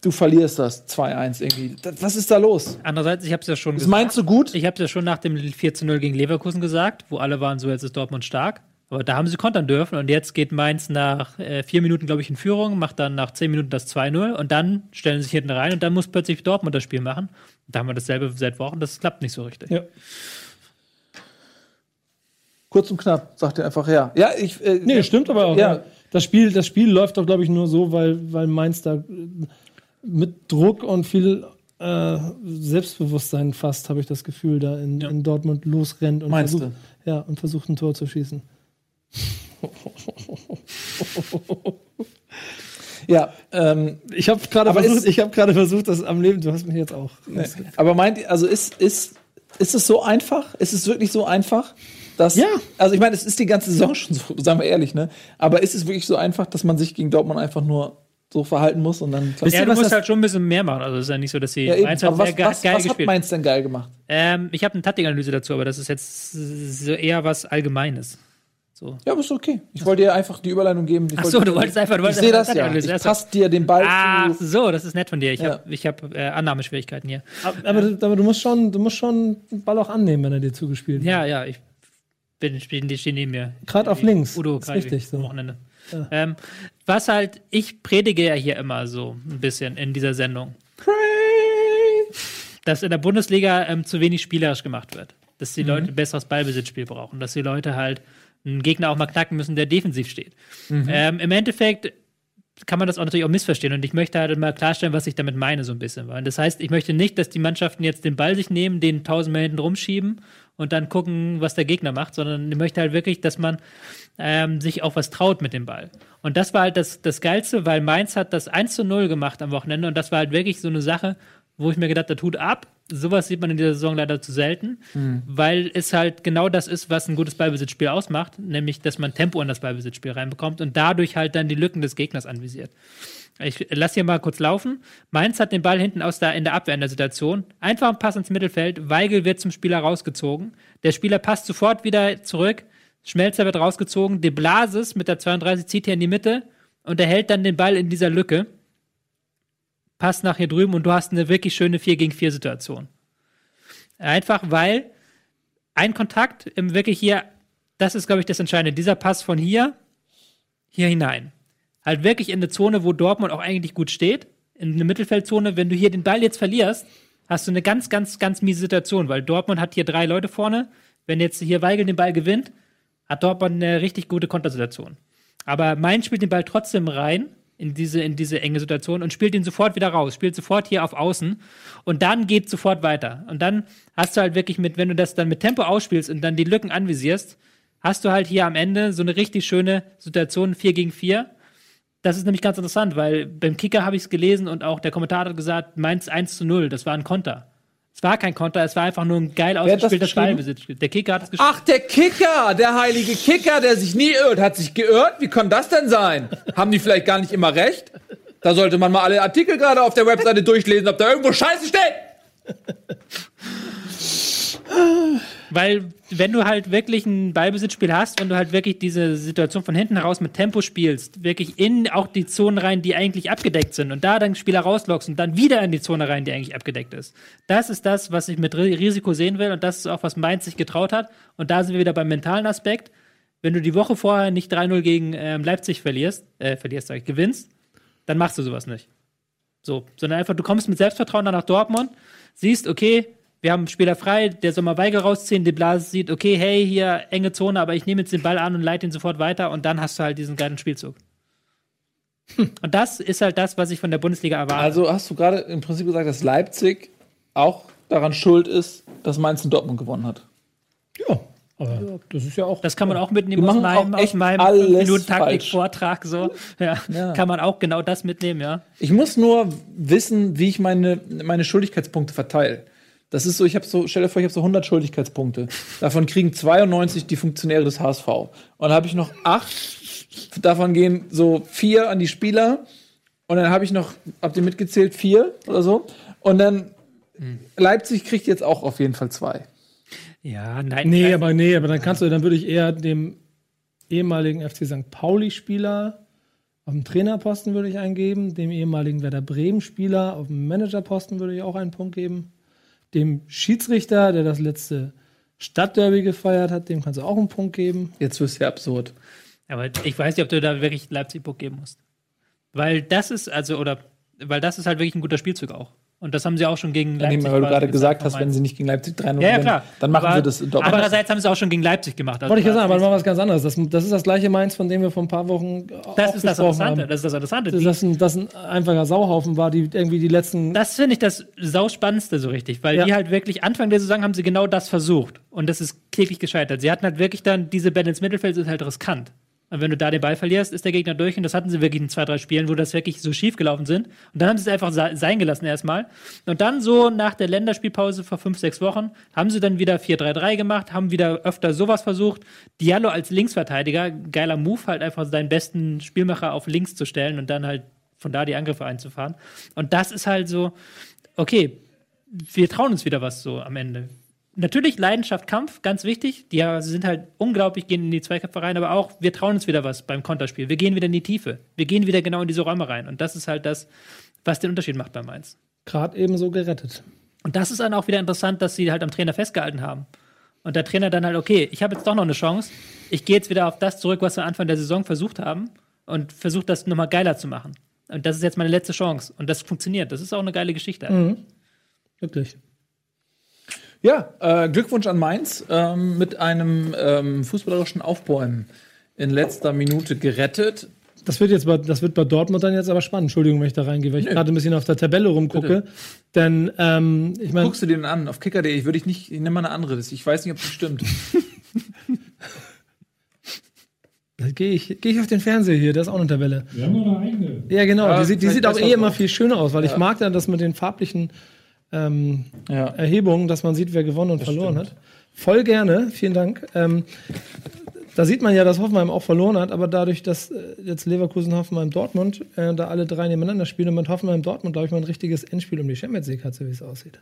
du verlierst das 2-1 irgendwie. Das, was ist da los? Andererseits, ich habe es ja schon Ist Mainz so gut? Ich habe es ja schon nach dem 4 zu 0 gegen Leverkusen gesagt, wo alle waren so, jetzt ist Dortmund stark. Aber da haben sie kontern dürfen und jetzt geht Mainz nach äh, vier Minuten, glaube ich, in Führung, macht dann nach zehn Minuten das 2-0 und dann stellen sie sich hinten rein und dann muss plötzlich Dortmund das Spiel machen. Und da haben wir dasselbe seit Wochen, das klappt nicht so richtig. Ja. Kurz und knapp, sagt er einfach ja. Ja, ich. Äh, Nee, stimmt aber auch. Ja. Das, Spiel, das Spiel läuft doch, glaube ich, nur so, weil, weil Mainz da äh, mit Druck und viel äh, Selbstbewusstsein fast, habe ich das Gefühl, da in, in Dortmund losrennt und Meinst versucht, ja, und versucht ein Tor zu schießen. *laughs* Ja, ähm, Ich habe gerade versucht, ist- ich habe gerade versucht, das am Leben. Du hast mich jetzt auch. aber meint ihr, also ist, ist, ist es so einfach? Ist es wirklich so einfach? Dass, Ja. Also ich meine, es ist die ganze Saison schon so, *laughs* sagen wir ehrlich, ne? Aber ist es wirklich so einfach, dass man sich gegen Dortmund einfach nur so verhalten muss und dann Ja, du was musst das- halt schon ein bisschen mehr machen. Also es ist ja nicht so, dass sie ja, eben. Mainz hat was, was, geil was hat gespielt. Mainz denn geil gemacht? Ähm, ich habe eine Taktikanalyse dazu, aber das ist jetzt so eher was Allgemeines. So. Ja, aber ist okay. Ich wollte dir einfach die Überleitung geben. Ich Ach so, du wolltest einfach- du Ich wolltest sehe einfach das ja. Ich passe dir den Ball Ach zu. so, das ist nett von dir. Ich Ja. habe ich hab, äh, Annahmeschwierigkeiten hier. Aber, du- aber du musst schon, du musst schon den Ball auch annehmen, wenn er dir zugespielt wird. Ja, ja, ich bin, stehen, die stehen neben mir. Gerade auf links. Udo ist richtig am so. Wochenende. Ähm, was halt, ich predige ja hier immer so ein bisschen in dieser Sendung, dass in der Bundesliga ähm, zu wenig spielerisch gemacht wird. Dass die Leute ein besseres Ballbesitzspiel brauchen. Dass die Leute halt einen Gegner auch mal knacken müssen, der defensiv steht. Ähm, Im Endeffekt kann man das auch natürlich auch missverstehen. Und ich möchte halt mal klarstellen, was ich damit meine, so ein bisschen. Weil das heißt, ich möchte nicht, dass die Mannschaften jetzt den Ball sich nehmen, den tausendmal hinten rumschieben und dann gucken, was der Gegner macht, sondern ich möchte halt wirklich, dass man ähm, sich auch was traut mit dem Ball. Und das war halt das, das Geilste, weil Mainz hat das 1 zu 0 gemacht am Wochenende und das war halt wirklich so eine Sache, wo ich mir gedacht habe, tut ab. Sowas sieht man in dieser Saison leider zu selten, weil es halt genau das ist, was ein gutes Ballbesitzspiel ausmacht, nämlich, dass man Tempo in das Ballbesitzspiel reinbekommt und dadurch halt dann die Lücken des Gegners anvisiert. Ich lasse hier mal kurz laufen. Mainz hat den Ball hinten aus der, in der Abwehr in der Situation. Einfach ein Pass ins Mittelfeld. Weigel wird zum Spieler rausgezogen. Der Spieler passt sofort wieder zurück. Schmelzer wird rausgezogen. De Blasis mit der 32 zieht hier in die Mitte und er hält dann den Ball in dieser Lücke. Passt nach hier drüben und du hast eine wirklich schöne 4 gegen 4 Situation. Einfach weil ein Kontakt im wirklich hier, das ist, glaube ich, das Entscheidende. Dieser Pass von hier, hier hinein. Halt wirklich in eine Zone, wo Dortmund auch eigentlich gut steht. In eine Mittelfeldzone, wenn du hier den Ball jetzt verlierst, hast du eine ganz, ganz, ganz miese Situation, weil Dortmund hat hier drei Leute vorne. Wenn jetzt hier Weigel den Ball gewinnt, hat Dortmund eine richtig gute Kontersituation. Aber Mainz spielt den Ball trotzdem rein in diese, in diese enge Situation und spielt ihn sofort wieder raus, spielt sofort hier auf Außen und dann geht sofort weiter. Und dann hast du halt wirklich mit, wenn du das dann mit Tempo ausspielst und dann die Lücken anvisierst, hast du halt hier am Ende so eine richtig schöne Situation 4 gegen 4. Das ist nämlich ganz interessant, weil beim Kicker habe ich es gelesen und auch der Kommentator hat gesagt, Mainz 1 zu 0, das war ein Konter. Es war kein Konter, es war einfach nur ein geil ausgespieltes? Ballbesitzspiel. Der Kicker hat es geschrieben. Ach, der Kicker, der heilige Kicker, der sich nie irrt, hat sich geirrt? Wie kann das denn sein? Haben die vielleicht gar nicht immer recht? Da sollte man mal alle Artikel gerade auf der Webseite durchlesen, ob da irgendwo Scheiße steht. Weil, wenn du halt wirklich ein Ballbesitzspiel hast, wenn du halt wirklich diese Situation von hinten heraus mit Tempo spielst, wirklich in auch die Zonen rein, die eigentlich abgedeckt sind und da dann Spieler rauslockst und dann wieder in die Zone rein, die eigentlich abgedeckt ist. Das ist das, was ich mit Ri- Risiko sehen will und das ist auch, was Mainz sich getraut hat. Und da sind wir wieder beim mentalen Aspekt. Wenn du die Woche vorher nicht 3-0 gegen ähm, Leipzig verlierst, äh, verlierst, sag ich, gewinnst, dann machst du sowas nicht. So, sondern einfach, du kommst mit Selbstvertrauen dann nach Dortmund, siehst, okay, wir haben Spieler frei, der soll mal Weigel rausziehen, De Blas sieht, okay, hey, hier enge Zone, aber ich nehme jetzt den Ball an und leite ihn sofort weiter und dann hast du halt diesen geilen Spielzug. Und das ist halt das, was ich von der Bundesliga erwarte. Also hast du gerade im Prinzip gesagt, dass Leipzig auch daran schuld ist, dass Mainz in Dortmund gewonnen hat. Ja, aber das ist ja auch. das kann man auch mitnehmen Die aus meinem, auch aus meinem alles 5-Minuten-Taktik-Vortrag. So. Ja. Ja. Kann man auch genau das mitnehmen, ja. Ich muss nur wissen, wie ich meine, meine Schuldigkeitspunkte verteile. Das ist so, ich habe so, stell dir vor, ich habe so 100 Schuldigkeitspunkte. Davon kriegen 92 die Funktionäre des HSV. Und dann habe ich noch acht, davon gehen so vier an die Spieler. Und dann habe ich noch, habt ihr mitgezählt, vier oder so. Und dann Leipzig kriegt jetzt auch auf jeden Fall zwei. Ja, nein. Nee, nein. aber nee, aber dann kannst du, dann würde ich eher dem ehemaligen FC St. Pauli-Spieler Auf dem Trainerposten würde ich einen geben, dem ehemaligen Werder Bremen-Spieler auf dem Managerposten würde ich auch einen Punkt geben. Dem Schiedsrichter, der das letzte Stadtderby gefeiert hat, dem kannst du auch einen Punkt geben. Jetzt wirst du ja absurd. Aber ich weiß nicht, ob du da wirklich Leipzig-Punkt geben musst. Weil das ist, also, oder, weil das ist halt wirklich ein guter Spielzug auch. Und das haben sie auch schon gegen Ja, Leipzig. nee, weil du gerade gesagt hast, wenn sie nicht gegen Leipzig 3-0 Ja, ja, gewinnen, klar. dann machen Aber sie das doppelt. Andererseits haben sie auch schon gegen Leipzig gemacht. Also Wollte ich ja sagen, aber das, mal was ganz anderes. Das, das ist das gleiche Mainz, von dem wir vor ein paar Wochen das auch ist das gesprochen Interessante. haben. Das ist das Interessante. Dass das ein, das ein einfacher Sauhaufen war, die irgendwie die letzten. das finde ich das sauspannendste so richtig, weil Ja. die halt wirklich Anfang der Saison haben sie genau das versucht. Und das ist kläglich gescheitert. Sie hatten halt wirklich dann, diese Bälle ins Mittelfeld sind halt riskant. Und wenn du da den Ball verlierst, ist der Gegner durch. Und das hatten sie wirklich in zwei, drei Spielen, wo das wirklich so schief gelaufen sind. Und dann haben sie es einfach se- sein gelassen erstmal. Und dann so nach der Länderspielpause vor fünf, sechs Wochen haben sie dann wieder 4-3-3 gemacht, haben wieder öfter sowas versucht. Diallo als Linksverteidiger, geiler Move, halt einfach seinen besten Spielmacher auf links zu stellen und dann halt von da die Angriffe einzufahren. Und das ist halt so, okay, wir trauen uns wieder was so am Ende. Natürlich Leidenschaft, Kampf, ganz wichtig. Die sind halt unglaublich, gehen in die Zweikämpfe rein, aber auch, wir trauen uns wieder was beim Konterspiel. Wir gehen wieder in die Tiefe. Wir gehen wieder genau in diese Räume rein. Und das ist halt das, was den Unterschied macht bei Mainz. Gerade ebenso gerettet. Und das ist dann auch wieder interessant, dass sie halt am Trainer festgehalten haben. Und der Trainer dann halt, okay, ich habe jetzt doch noch eine Chance. Ich gehe jetzt wieder auf das zurück, was wir Anfang der Saison versucht haben und versuche das nochmal geiler zu machen. Und das ist jetzt meine letzte Chance. Und das funktioniert. Das ist auch eine geile Geschichte. Wirklich. Ja, äh, Glückwunsch an Mainz ähm, mit einem ähm, fußballerischen Aufbäumen in letzter Minute gerettet. Das wird jetzt bei, das wird bei Dortmund dann jetzt aber spannend. Entschuldigung, wenn ich da reingehe, weil ich gerade ein bisschen auf der Tabelle rumgucke. Denn ähm, ich meine, Guckst du den an auf kicker.de? Ich würde ich nicht, ich nehme mal eine andere. Ich weiß nicht, ob das stimmt. *laughs* gehe ich, geh ich auf den Fernseher hier, da ist auch eine Tabelle. Wir haben noch eine eigene. Ja, genau. Ja, die sieht, die sieht auch eh immer viel schöner aus, weil ich mag dann das mit den farblichen ähm, Ja. Erhebungen, dass man sieht, wer gewonnen und verloren hat. Voll gerne, vielen Dank. Ähm, da sieht man ja, dass Hoffenheim auch verloren hat, aber dadurch, dass äh, jetzt Leverkusen, Hoffenheim, Dortmund äh, da alle drei nebeneinander spielen und mit Hoffenheim, Dortmund, glaube ich, mal ein richtiges Endspiel um die Champions League hat, so wie es aussieht.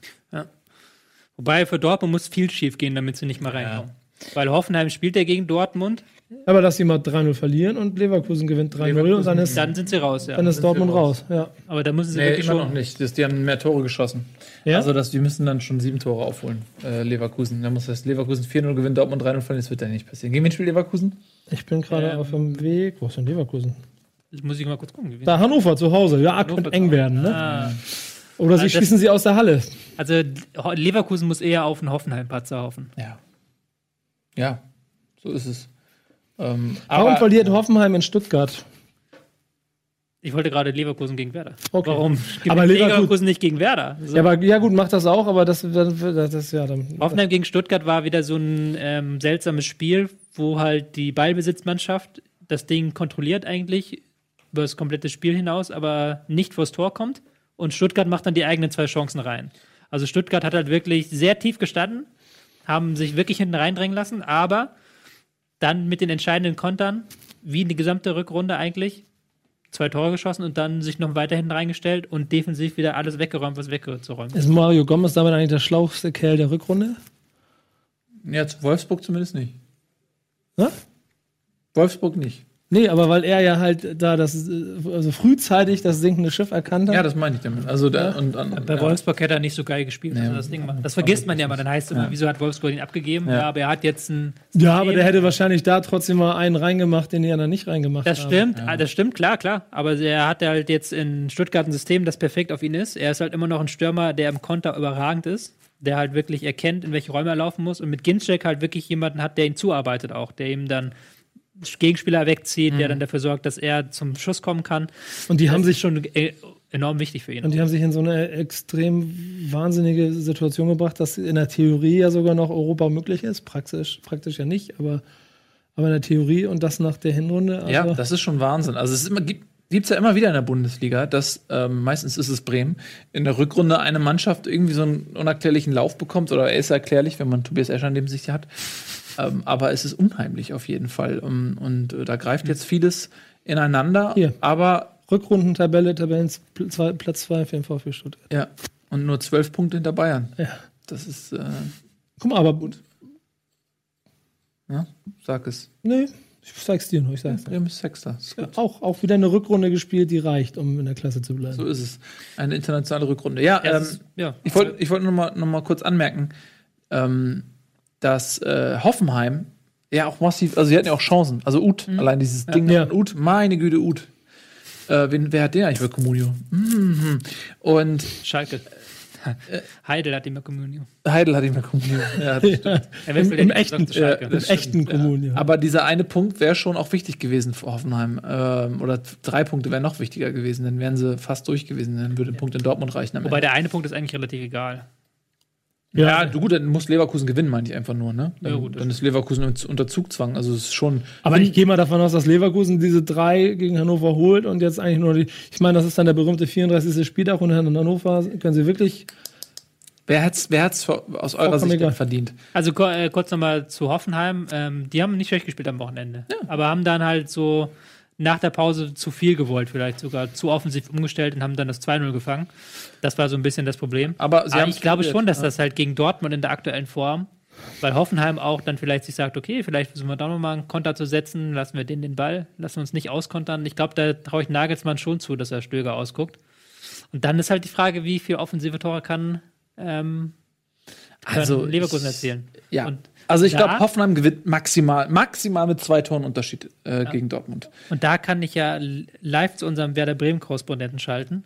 Wobei für Dortmund muss viel schief gehen, damit sie nicht mal reinkommen. Weil Hoffenheim spielt ja gegen Dortmund, Aber dass sie mal 3-0 verlieren und Leverkusen gewinnt 3-0 und dann ist, dann sind sie raus, ja. dann ist Dortmund raus. Ja. Aber da müssen sie Nee, wirklich immer schon. noch nicht. Das, die haben mehr Tore geschossen. Ja? Also das, die müssen dann schon sieben Tore aufholen, äh, Leverkusen. Da muss das Leverkusen 4-0 gewinnen, Dortmund 3-0 verlieren. Das wird ja nicht passieren. Gegen wen spielt Leverkusen? Ich bin gerade Ähm. auf dem Weg. Wo ist denn Leverkusen? Das muss ich mal kurz gucken. Da Hannover zu Hause. Ja, Hannover könnte eng werden, ne? Ah, Oder sie das- schießen sie aus der Halle. also Leverkusen muss eher auf einen Hoffenheim-Patzer hoffen. Ja. Ja, so ist es. Ähm, Warum verliert Hoffenheim in Stuttgart? Ich wollte gerade Leverkusen gegen Werder. Okay. Warum *laughs* Aber Leverkusen- Leverkusen nicht gegen Werder? So. Ja, aber ja gut, macht das auch, aber das, das, das ist ja dann. Hoffenheim gegen Stuttgart war wieder so ein ähm, seltsames Spiel, wo halt die Ballbesitzmannschaft das Ding kontrolliert eigentlich über das komplette Spiel hinaus, aber nicht vors Tor kommt. Und Stuttgart macht dann die eigenen zwei Chancen rein. Also Stuttgart hat halt wirklich sehr tief gestanden, haben sich wirklich hinten reindrängen lassen, aber dann mit den entscheidenden Kontern, wie die gesamte Rückrunde eigentlich, zwei Tore geschossen und dann sich noch weiter hinten reingestellt und defensiv wieder alles weggeräumt, was wegzuräumen ist. Ist Mario Gomez damit eigentlich der schlauchste Kerl der Rückrunde? ja, zu Wolfsburg zumindest nicht. Ne? Wolfsburg nicht. Nee, aber weil er ja halt da das, äh, also frühzeitig das sinkende Schiff erkannt hat. Ja, das meine ich damit. Also da, und, und, Bei ja. Wolfsburg hätte er nicht so geil gespielt, Nee. als er das Ding macht. Das vergisst man ja mal. Dann heißt es immer, wieso hat Wolfsburg ihn abgegeben? Ja. Ja. aber er hat jetzt ein. Ja, aber der hätte wahrscheinlich da trotzdem mal einen reingemacht, den die anderen nicht reingemacht Das haben. stimmt, das stimmt, klar, klar. Aber er hat halt jetzt in Stuttgart ein System, das perfekt auf ihn ist. Er ist halt immer noch ein Stürmer, der im Konter überragend ist, der halt wirklich erkennt, in welche Räume er laufen muss und mit Ginczek halt wirklich jemanden hat, der ihm zuarbeitet auch, der ihm dann Gegenspieler wegzieht, der dann dafür sorgt, dass er zum Schuss kommen kann. Und die haben Das sich ist schon äh, enorm wichtig für ihn. Und die haben sich in so eine extrem wahnsinnige Situation gebracht, dass in der Theorie ja sogar noch Europa möglich ist. Praktisch, praktisch ja nicht, aber, aber in der Theorie und das nach der Hinrunde. Also, Ja, das ist schon Wahnsinn. Also es ist immer, gibt es ja immer wieder in der Bundesliga, dass ähm, meistens ist es Bremen, in der Rückrunde eine Mannschaft irgendwie so einen unerklärlichen Lauf bekommt oder er ist erklärlich, wenn man Tobias Escher neben sich hat. Ähm, aber es ist unheimlich auf jeden Fall. Um, und äh, da greift jetzt vieles ineinander. Hier. Aber Rückrundentabelle, Tabellen zwei, Platz 2 für den VfB Stuttgart. ja, und nur zwölf Punkte hinter Bayern. Ja. Das ist, äh, Guck mal, aber gut. ja, sag es. Nee, Ich zeig's dir nur, ich sag's dir. Bremen ist Sechster. Ist gut. Auch, auch wieder eine Rückrunde gespielt, die reicht, um in der Klasse zu bleiben. So ist es. Eine internationale Rückrunde. Ja, Ja, ähm, ist- ja. ich wollte ich wollt noch, mal, noch mal kurz anmerken, ähm, dass äh, Hoffenheim ja auch massiv, also sie hatten ja auch Chancen. Also Uth, allein dieses Ding Mhm. Ja. Uth, meine Güte, Uth. Äh, wen, wer hat den eigentlich bei Comunio? Mhm. Und Schalke. Heidel hat immer Communio. Heidel hat ihn bei Comunio. *laughs* ja. Er Im, im ja echten, Schalke. im echten. Ja. Aber dieser eine Punkt wäre schon auch wichtig gewesen für Hoffenheim. Ähm, oder drei Punkte wären noch wichtiger gewesen. Dann wären sie fast durch gewesen. Dann würde ein Punkt in Dortmund reichen. Am Wobei Ende. der eine Punkt ist eigentlich relativ egal. Ja, du, gut, dann muss Leverkusen gewinnen, meine ich einfach nur. Ne? Dann, Ja, gut, dann ist Leverkusen unter- Zugzwang. Also es ist schon. Aber ich gehe mal davon aus, dass Leverkusen diese drei gegen Hannover holt und jetzt eigentlich nur die. Ich meine, das ist dann der berühmte 34. Spieltag und in Hannover können sie wirklich. Wer hat's, wer hat's aus eurer Sicht verdient? Also äh, kurz nochmal zu Hoffenheim. Ähm, die haben nicht schlecht gespielt am Wochenende. Aber haben dann halt so nach der Pause zu viel gewollt, vielleicht sogar zu offensiv umgestellt und haben dann das 2-0 gefangen. Das war so ein bisschen das Problem. Aber sie haben's ich glaube schon, dass ja. das halt gegen Dortmund in der aktuellen Form, weil Hoffenheim auch dann vielleicht sich sagt, okay, vielleicht versuchen wir da nochmal einen Konter zu setzen, lassen wir den den Ball, lassen wir uns nicht auskontern. Ich glaube, da traue ich Nagelsmann schon zu, dass er Stöger ausguckt. Und dann ist halt die Frage, wie viel offensive Tore kann, ähm, Also, Leverkusen erzielen. Ja. Und also ich glaube, Hoffenheim gewinnt maximal, maximal mit zwei Toren Unterschied äh, gegen Dortmund. Und da kann ich ja live zu unserem Werder Bremen-Korrespondenten schalten.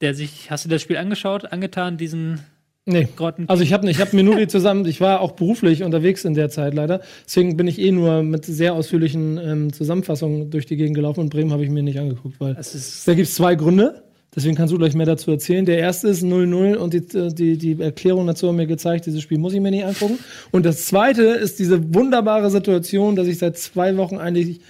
Der sich, hast du das Spiel angeschaut, angetan, diesen Nee. Grotten? Also ich habe ich hab mir nur die zusammen, ich war auch beruflich unterwegs in der Zeit leider. Deswegen bin ich eh nur mit sehr ausführlichen ähm, Zusammenfassungen durch die Gegend gelaufen und Bremen habe ich mir nicht angeguckt, weil da gibt es zwei Gründe. Deswegen kannst du gleich mehr dazu erzählen. Der erste ist 0-0 und die, die, die Erklärung dazu haben mir gezeigt, dieses Spiel muss ich mir nicht angucken. Und das zweite ist diese wunderbare Situation, dass ich seit zwei Wochen eigentlich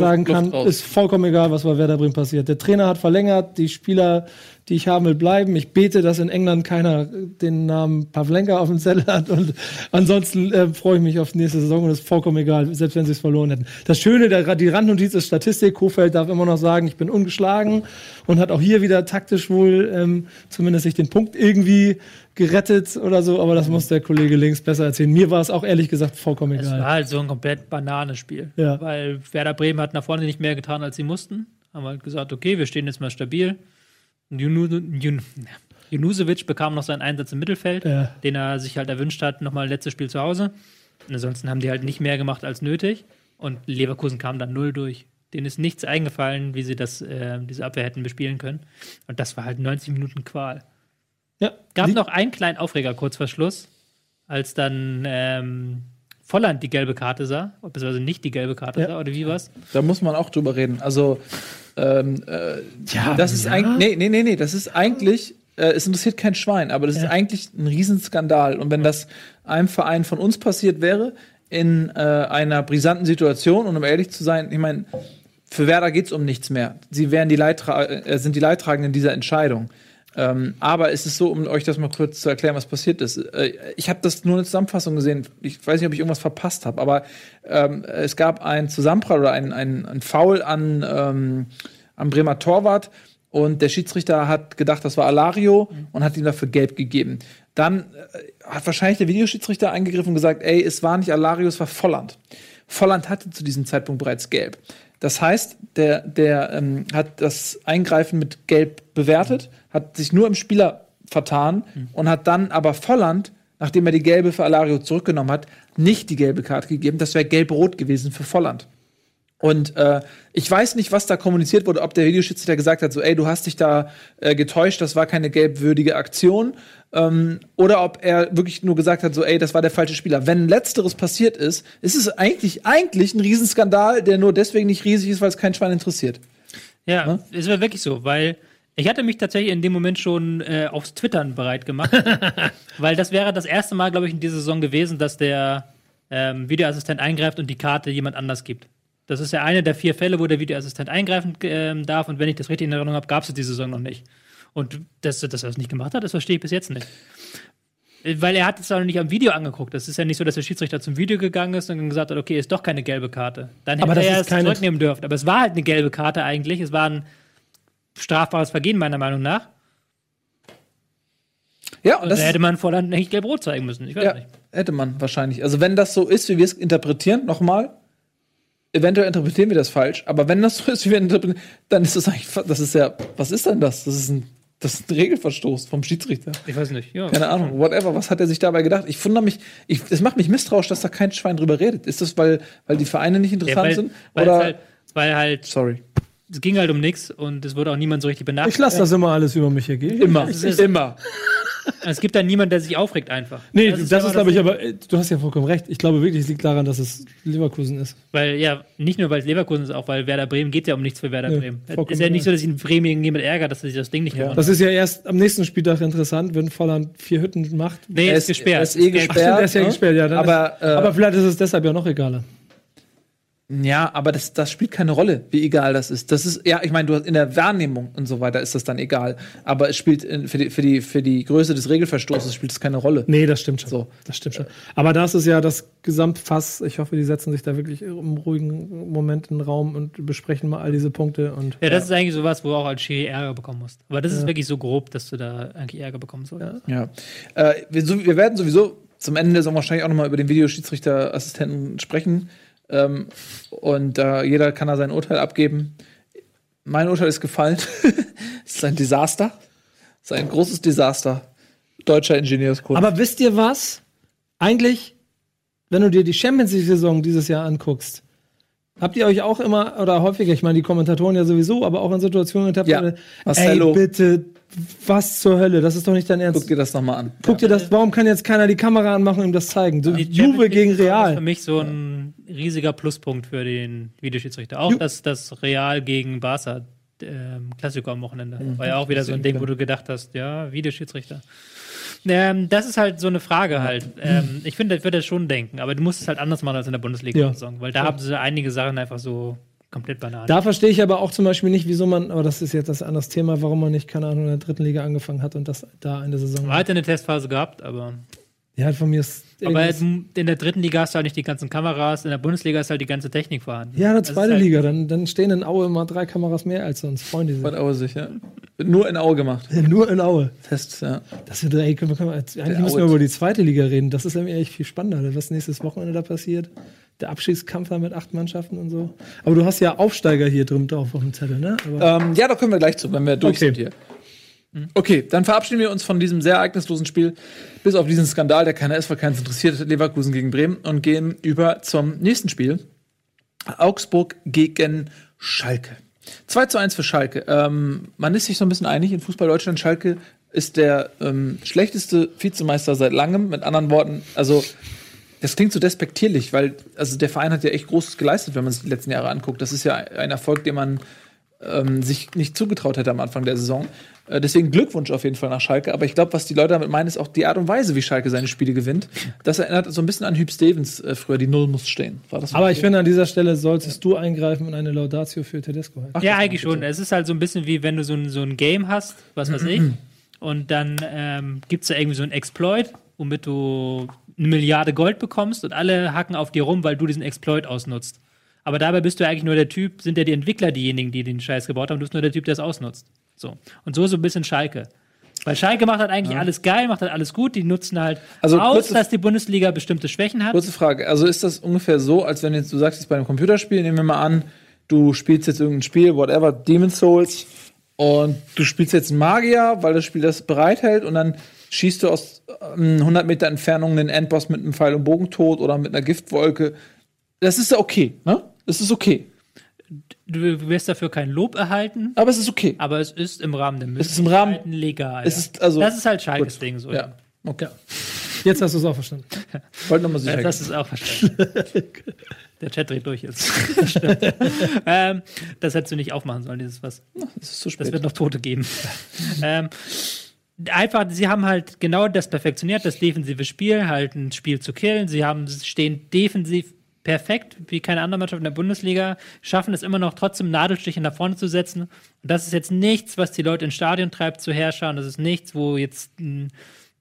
sagen Luft kann, raus. ist vollkommen egal, was bei Werder Bremen passiert. Der Trainer hat verlängert, die Spieler, die ich haben will, bleiben. Ich bete, dass in England keiner den Namen Pavlenka auf dem Zettel hat und ansonsten äh, freue ich mich auf die nächste Saison und es ist vollkommen egal, selbst wenn sie es verloren hätten. Das Schöne, der, die Randnotiz ist Statistik. Kofeld darf immer noch sagen, ich bin ungeschlagen und hat auch hier wieder taktisch wohl ähm, zumindest sich den Punkt irgendwie gerettet oder so, aber das muss der Kollege links besser erzählen. Mir war es auch ehrlich gesagt vollkommen es egal. war halt so ein komplett Bananenspiel. Ja. Weil Werder Bremen hat nach vorne nicht mehr getan, als sie mussten. Haben halt gesagt, okay, wir stehen jetzt mal stabil. Und Junu, Jun, Junusovic bekam noch seinen Einsatz im Mittelfeld, Ja. den er sich halt erwünscht hat, nochmal letztes Spiel zu Hause. Und ansonsten haben die halt nicht mehr gemacht als nötig. Und Leverkusen kam dann null durch. Denen ist nichts eingefallen, wie sie das, äh, diese Abwehr hätten bespielen können. Und das war halt 90 Minuten Qual. Ja, Gab die- noch einen kleinen Aufreger kurz vor Schluss, als dann ähm, Volland die gelbe Karte sah, beziehungsweise nicht die gelbe Karte Ja. sah, oder wie war's? Da muss man auch drüber reden. Also, ähm, äh, das ist eigentlich, nee, nee, nee, nee, das ist eigentlich, äh, es interessiert kein Schwein, aber das ist eigentlich ein Riesenskandal. Und wenn das einem Verein von uns passiert wäre, in äh, einer brisanten Situation, und um ehrlich zu sein, ich meine, für Werder geht es um nichts mehr. Sie wären die Leidtra äh, sind die Leidtragenden dieser Entscheidung. Ähm, aber es ist so, um euch das mal kurz zu erklären, was passiert ist. Äh, ich habe das nur in der Zusammenfassung gesehen. Ich weiß nicht, ob ich irgendwas verpasst habe, aber ähm, es gab einen Zusammenprall oder ein, ein, ein Foul an, ähm, am Bremer Torwart und der Schiedsrichter hat gedacht, das war Alario und hat ihm dafür gelb gegeben. Dann äh, hat wahrscheinlich der Videoschiedsrichter eingegriffen und gesagt, ey, es war nicht Alario, es war Volland. Volland hatte zu diesem Zeitpunkt bereits gelb. Das heißt, der, der ähm, hat das Eingreifen mit Gelb bewertet, hat sich nur im Spieler vertan und hat dann aber Volland, nachdem er die gelbe für Alario zurückgenommen hat, nicht die gelbe Karte gegeben. Das wäre gelb-rot gewesen für Volland. Und äh, ich weiß nicht, was da kommuniziert wurde, ob der Videoschiedsrichter gesagt hat, so, ey, du hast dich da äh, getäuscht, das war keine gelbwürdige Aktion, ähm, oder ob er wirklich nur gesagt hat, so, ey, das war der falsche Spieler. Wenn letzteres passiert ist, ist es eigentlich, eigentlich ein Riesenskandal, der nur deswegen nicht riesig ist, weil es kein Schwein interessiert. Ja, es war wirklich so, weil ich hatte mich tatsächlich in dem Moment schon äh, aufs Twittern bereit gemacht, *laughs* weil das wäre das erste Mal, glaube ich, in dieser Saison gewesen, dass der ähm, Videoassistent eingreift und die Karte jemand anders gibt. Das ist ja eine der vier Fälle, wo der Videoassistent eingreifen ähm, darf und wenn ich das richtig in Erinnerung habe, gab es diese Saison noch nicht. Und dass, dass er das nicht gemacht hat, das verstehe ich bis jetzt nicht. Äh, Weil er hat es auch noch nicht am Video angeguckt. Das ist ja nicht so, dass der Schiedsrichter zum Video gegangen ist und gesagt hat, okay, ist doch keine gelbe Karte. Dann hätte er es zurücknehmen dürfen. Aber es war halt eine gelbe Karte eigentlich. Es war ein strafbares Vergehen, meiner Meinung nach. Ja, und Und das da hätte man Volland nicht gelb-rot zeigen müssen. Ich weiß Ja. nicht. hätte man wahrscheinlich. Also wenn das so ist, wie wir es interpretieren, nochmal, eventuell interpretieren wir das falsch, aber wenn das so ist, wie wir interpretieren, dann ist das eigentlich, das ist ja, was ist denn das? Das ist ein, das ist ein Regelverstoß vom Schiedsrichter. Ich weiß nicht. Ja. Keine Ahnung, whatever, was hat er sich dabei gedacht? Ich wundere mich, ich, es macht mich misstrauisch, dass da kein Schwein drüber redet. Ist das, weil, weil die Vereine nicht Ja, interessant weil, sind? weil, Oder, halt, weil halt, sorry. Es ging halt um nichts und es wurde auch niemand so richtig Ich benachrichtigt. lasse das immer alles über mich ergehen. Immer, Das ist- immer. *laughs* Es gibt dann niemanden, der sich aufregt einfach. Nee, das ist, immer glaube ich, aber äh, du hast ja vollkommen recht. Ich glaube wirklich, es liegt daran, dass es Leverkusen ist. Weil, ja, nicht nur weil es Leverkusen ist, auch weil Werder Bremen geht ja um nichts für Werder Ja, Bremen. Es ist ja nicht so, dass sich in Bremen irgendjemand ärgert, dass er sich das Ding nicht gewonnen Das ist ja erst am nächsten Spieltag interessant, wenn Volland vier Hütten macht. Nee, Er ist gesperrt. Er ist eh Gelb. Ach, stimmt, gesperrt. der ist ja ne? gesperrt, ja. Dann Aber, ist, äh, aber vielleicht ist es deshalb ja noch egaler. Ja, aber das, das spielt keine Rolle, wie egal das ist. Das ist, ja, ich meine, du hast in der Wahrnehmung und so weiter ist das dann egal. Aber es spielt in, für, die, für, die, für die Größe des Regelverstoßes spielt es keine Rolle. Nee, das stimmt schon. So. Das stimmt schon. Aber das ist ja das Gesamtfass. Ich hoffe, die setzen sich da wirklich im ruhigen Moment in den Raum und besprechen mal all diese Punkte. Und Ja, das ist eigentlich sowas, wo du auch als Schiri Ärger bekommen musst. Aber das ist wirklich so grob, dass du da eigentlich Ärger bekommen solltest. Ja. Äh, wir, so, wir werden sowieso zum Ende der Saison wahrscheinlich auch nochmal über den Videoschiedsrichterassistenten sprechen. Ähm, und äh, jeder kann da sein Urteil abgeben. Mein Urteil ist gefallen. *laughs* es ist ein Desaster. Es ist ein großes Desaster. Deutscher Ingenieurskunst. Aber wisst ihr was? Eigentlich, wenn du dir die Champions League-Saison dieses Jahr anguckst, habt ihr euch auch immer oder häufiger, ich meine, die Kommentatoren ja sowieso, aber auch in Situationen gehabt, Ja. ey, Marcelo. bitte, was zur Hölle? Das ist doch nicht dein Ernst. Guck dir das nochmal an. Guck dir das, warum kann jetzt keiner die Kamera anmachen und ihm das zeigen? So, Die Juve Champions League gegen ist für Real. mich so ein riesiger Pluspunkt für den Videoschiedsrichter. Auch Ju- das, das Real gegen Barca ähm, Klassiker am Wochenende. Mhm. War ja auch wieder so ein Ding, wo du gedacht hast, ja, Videoschiedsrichter. Ähm, das ist halt so eine Frage halt. Ähm, ich finde, ich würde das schon denken, aber du musst es halt anders machen als in der Bundesliga-Saison, weil da haben sie einige Sachen einfach so komplett banal. Da verstehe ich aber auch zum Beispiel nicht, wieso man, aber das ist jetzt das anderes Thema, warum man nicht, keine Ahnung, in der dritten Liga angefangen hat und das da in der Saison. Man hat ja eine Testphase gehabt, aber, Ja, halt von mir ist. aber in der dritten Liga hast du halt nicht die ganzen Kameras, in der Bundesliga ist halt die ganze Technik vorhanden. ja, eine Das ist zweite halt- Liga, dann, dann stehen in Aue immer drei Kameras mehr als sonst. Freunde Von sind. Aue sicher. Nur in Aue gemacht. Nur in Aue. Tests, ja. Das wird, ey, können wir, können wir, eigentlich Der müssen wir Aue- über die zweite Liga reden. Das ist nämlich echt viel spannender, was nächstes Wochenende da passiert. Der Abschiedskampf da mit acht Mannschaften und so. Aber du hast ja Aufsteiger hier drin drauf auf dem Zettel, ne? Ähm, ja, da kommen wir gleich zu, wenn wir durch Okay. sind hier. Okay, dann verabschieden wir uns von diesem sehr ereignislosen Spiel, bis auf diesen Skandal, der keiner ist, weil keins interessiert, Leverkusen gegen Bremen, und gehen über zum nächsten Spiel. Augsburg gegen Schalke. 2 zu 1 für Schalke. Ähm, man ist sich so ein bisschen einig in Fußball Deutschland. Schalke ist der ähm, schlechteste Vizemeister seit langem. Mit anderen Worten, also das klingt so despektierlich, weil also der Verein hat ja echt Großes geleistet, wenn man sich die letzten Jahre anguckt. Das ist ja ein Erfolg, den man ähm, sich nicht zugetraut hätte am Anfang der Saison. Äh, deswegen Glückwunsch auf jeden Fall nach Schalke. Aber ich glaube, was die Leute damit meinen, ist auch die Art und Weise, wie Schalke seine Spiele gewinnt. Das erinnert so ein bisschen an Hüb Stevens äh, früher. Die Null muss stehen. War das Aber ich finde, an dieser Stelle solltest du eingreifen und eine Laudatio für Tedesco halten. Ja, eigentlich schon. Es ist halt so ein bisschen wie wenn du so ein, so ein Game hast, was weiß ich, *clears throat* und dann ähm, gibt es da irgendwie so einen Exploit, womit du eine Milliarde Gold bekommst und alle hacken auf dir rum, weil du diesen Exploit ausnutzt. Aber dabei bist du eigentlich nur der Typ, sind ja die Entwickler diejenigen, die den Scheiß gebaut haben, du bist nur der Typ, der es ausnutzt. So. Und so so ein bisschen Schalke. Weil Schalke macht halt eigentlich alles geil, macht halt alles gut, die nutzen halt Also aus, dass die Bundesliga bestimmte Schwächen hat. Kurze Frage. Also ist das ungefähr so, als wenn jetzt du sagst, jetzt bei einem Computerspiel, nehmen wir mal an, du spielst jetzt irgendein Spiel, whatever, Demon's Souls, und du spielst jetzt einen Magier, weil das Spiel das bereithält, und dann schießt du aus ähm, 100 Meter Entfernung einen Endboss mit einem Pfeil und Bogen tot oder mit einer Giftwolke. Das ist ja okay, ne? Das ist okay. Du wirst dafür kein Lob erhalten, Aber es ist okay. aber es ist im Rahmen der Es ist im Rahmen- Möglichkeiten legal. es ist also- das ist halt Schalkes Gut. Ding so. Ja. Okay. Jetzt hast du es auch verstanden. Wollte nochmal Ja, sicher das gehen. ist auch verstanden. Der Chat dreht durch jetzt. Das *laughs* ähm, das hättest du nicht aufmachen sollen, dieses was. Das ist zu Das wird noch Tote geben. *laughs* ähm, einfach, sie haben halt genau das perfektioniert, das defensive Spiel, halt ein Spiel zu killen. Sie haben, stehen defensiv perfekt, wie keine andere Mannschaft in der Bundesliga, schaffen es immer noch trotzdem Nadelstiche nach vorne zu setzen. Und das ist jetzt nichts, was die Leute ins Stadion treibt zu Herrscher. Und das ist nichts, wo jetzt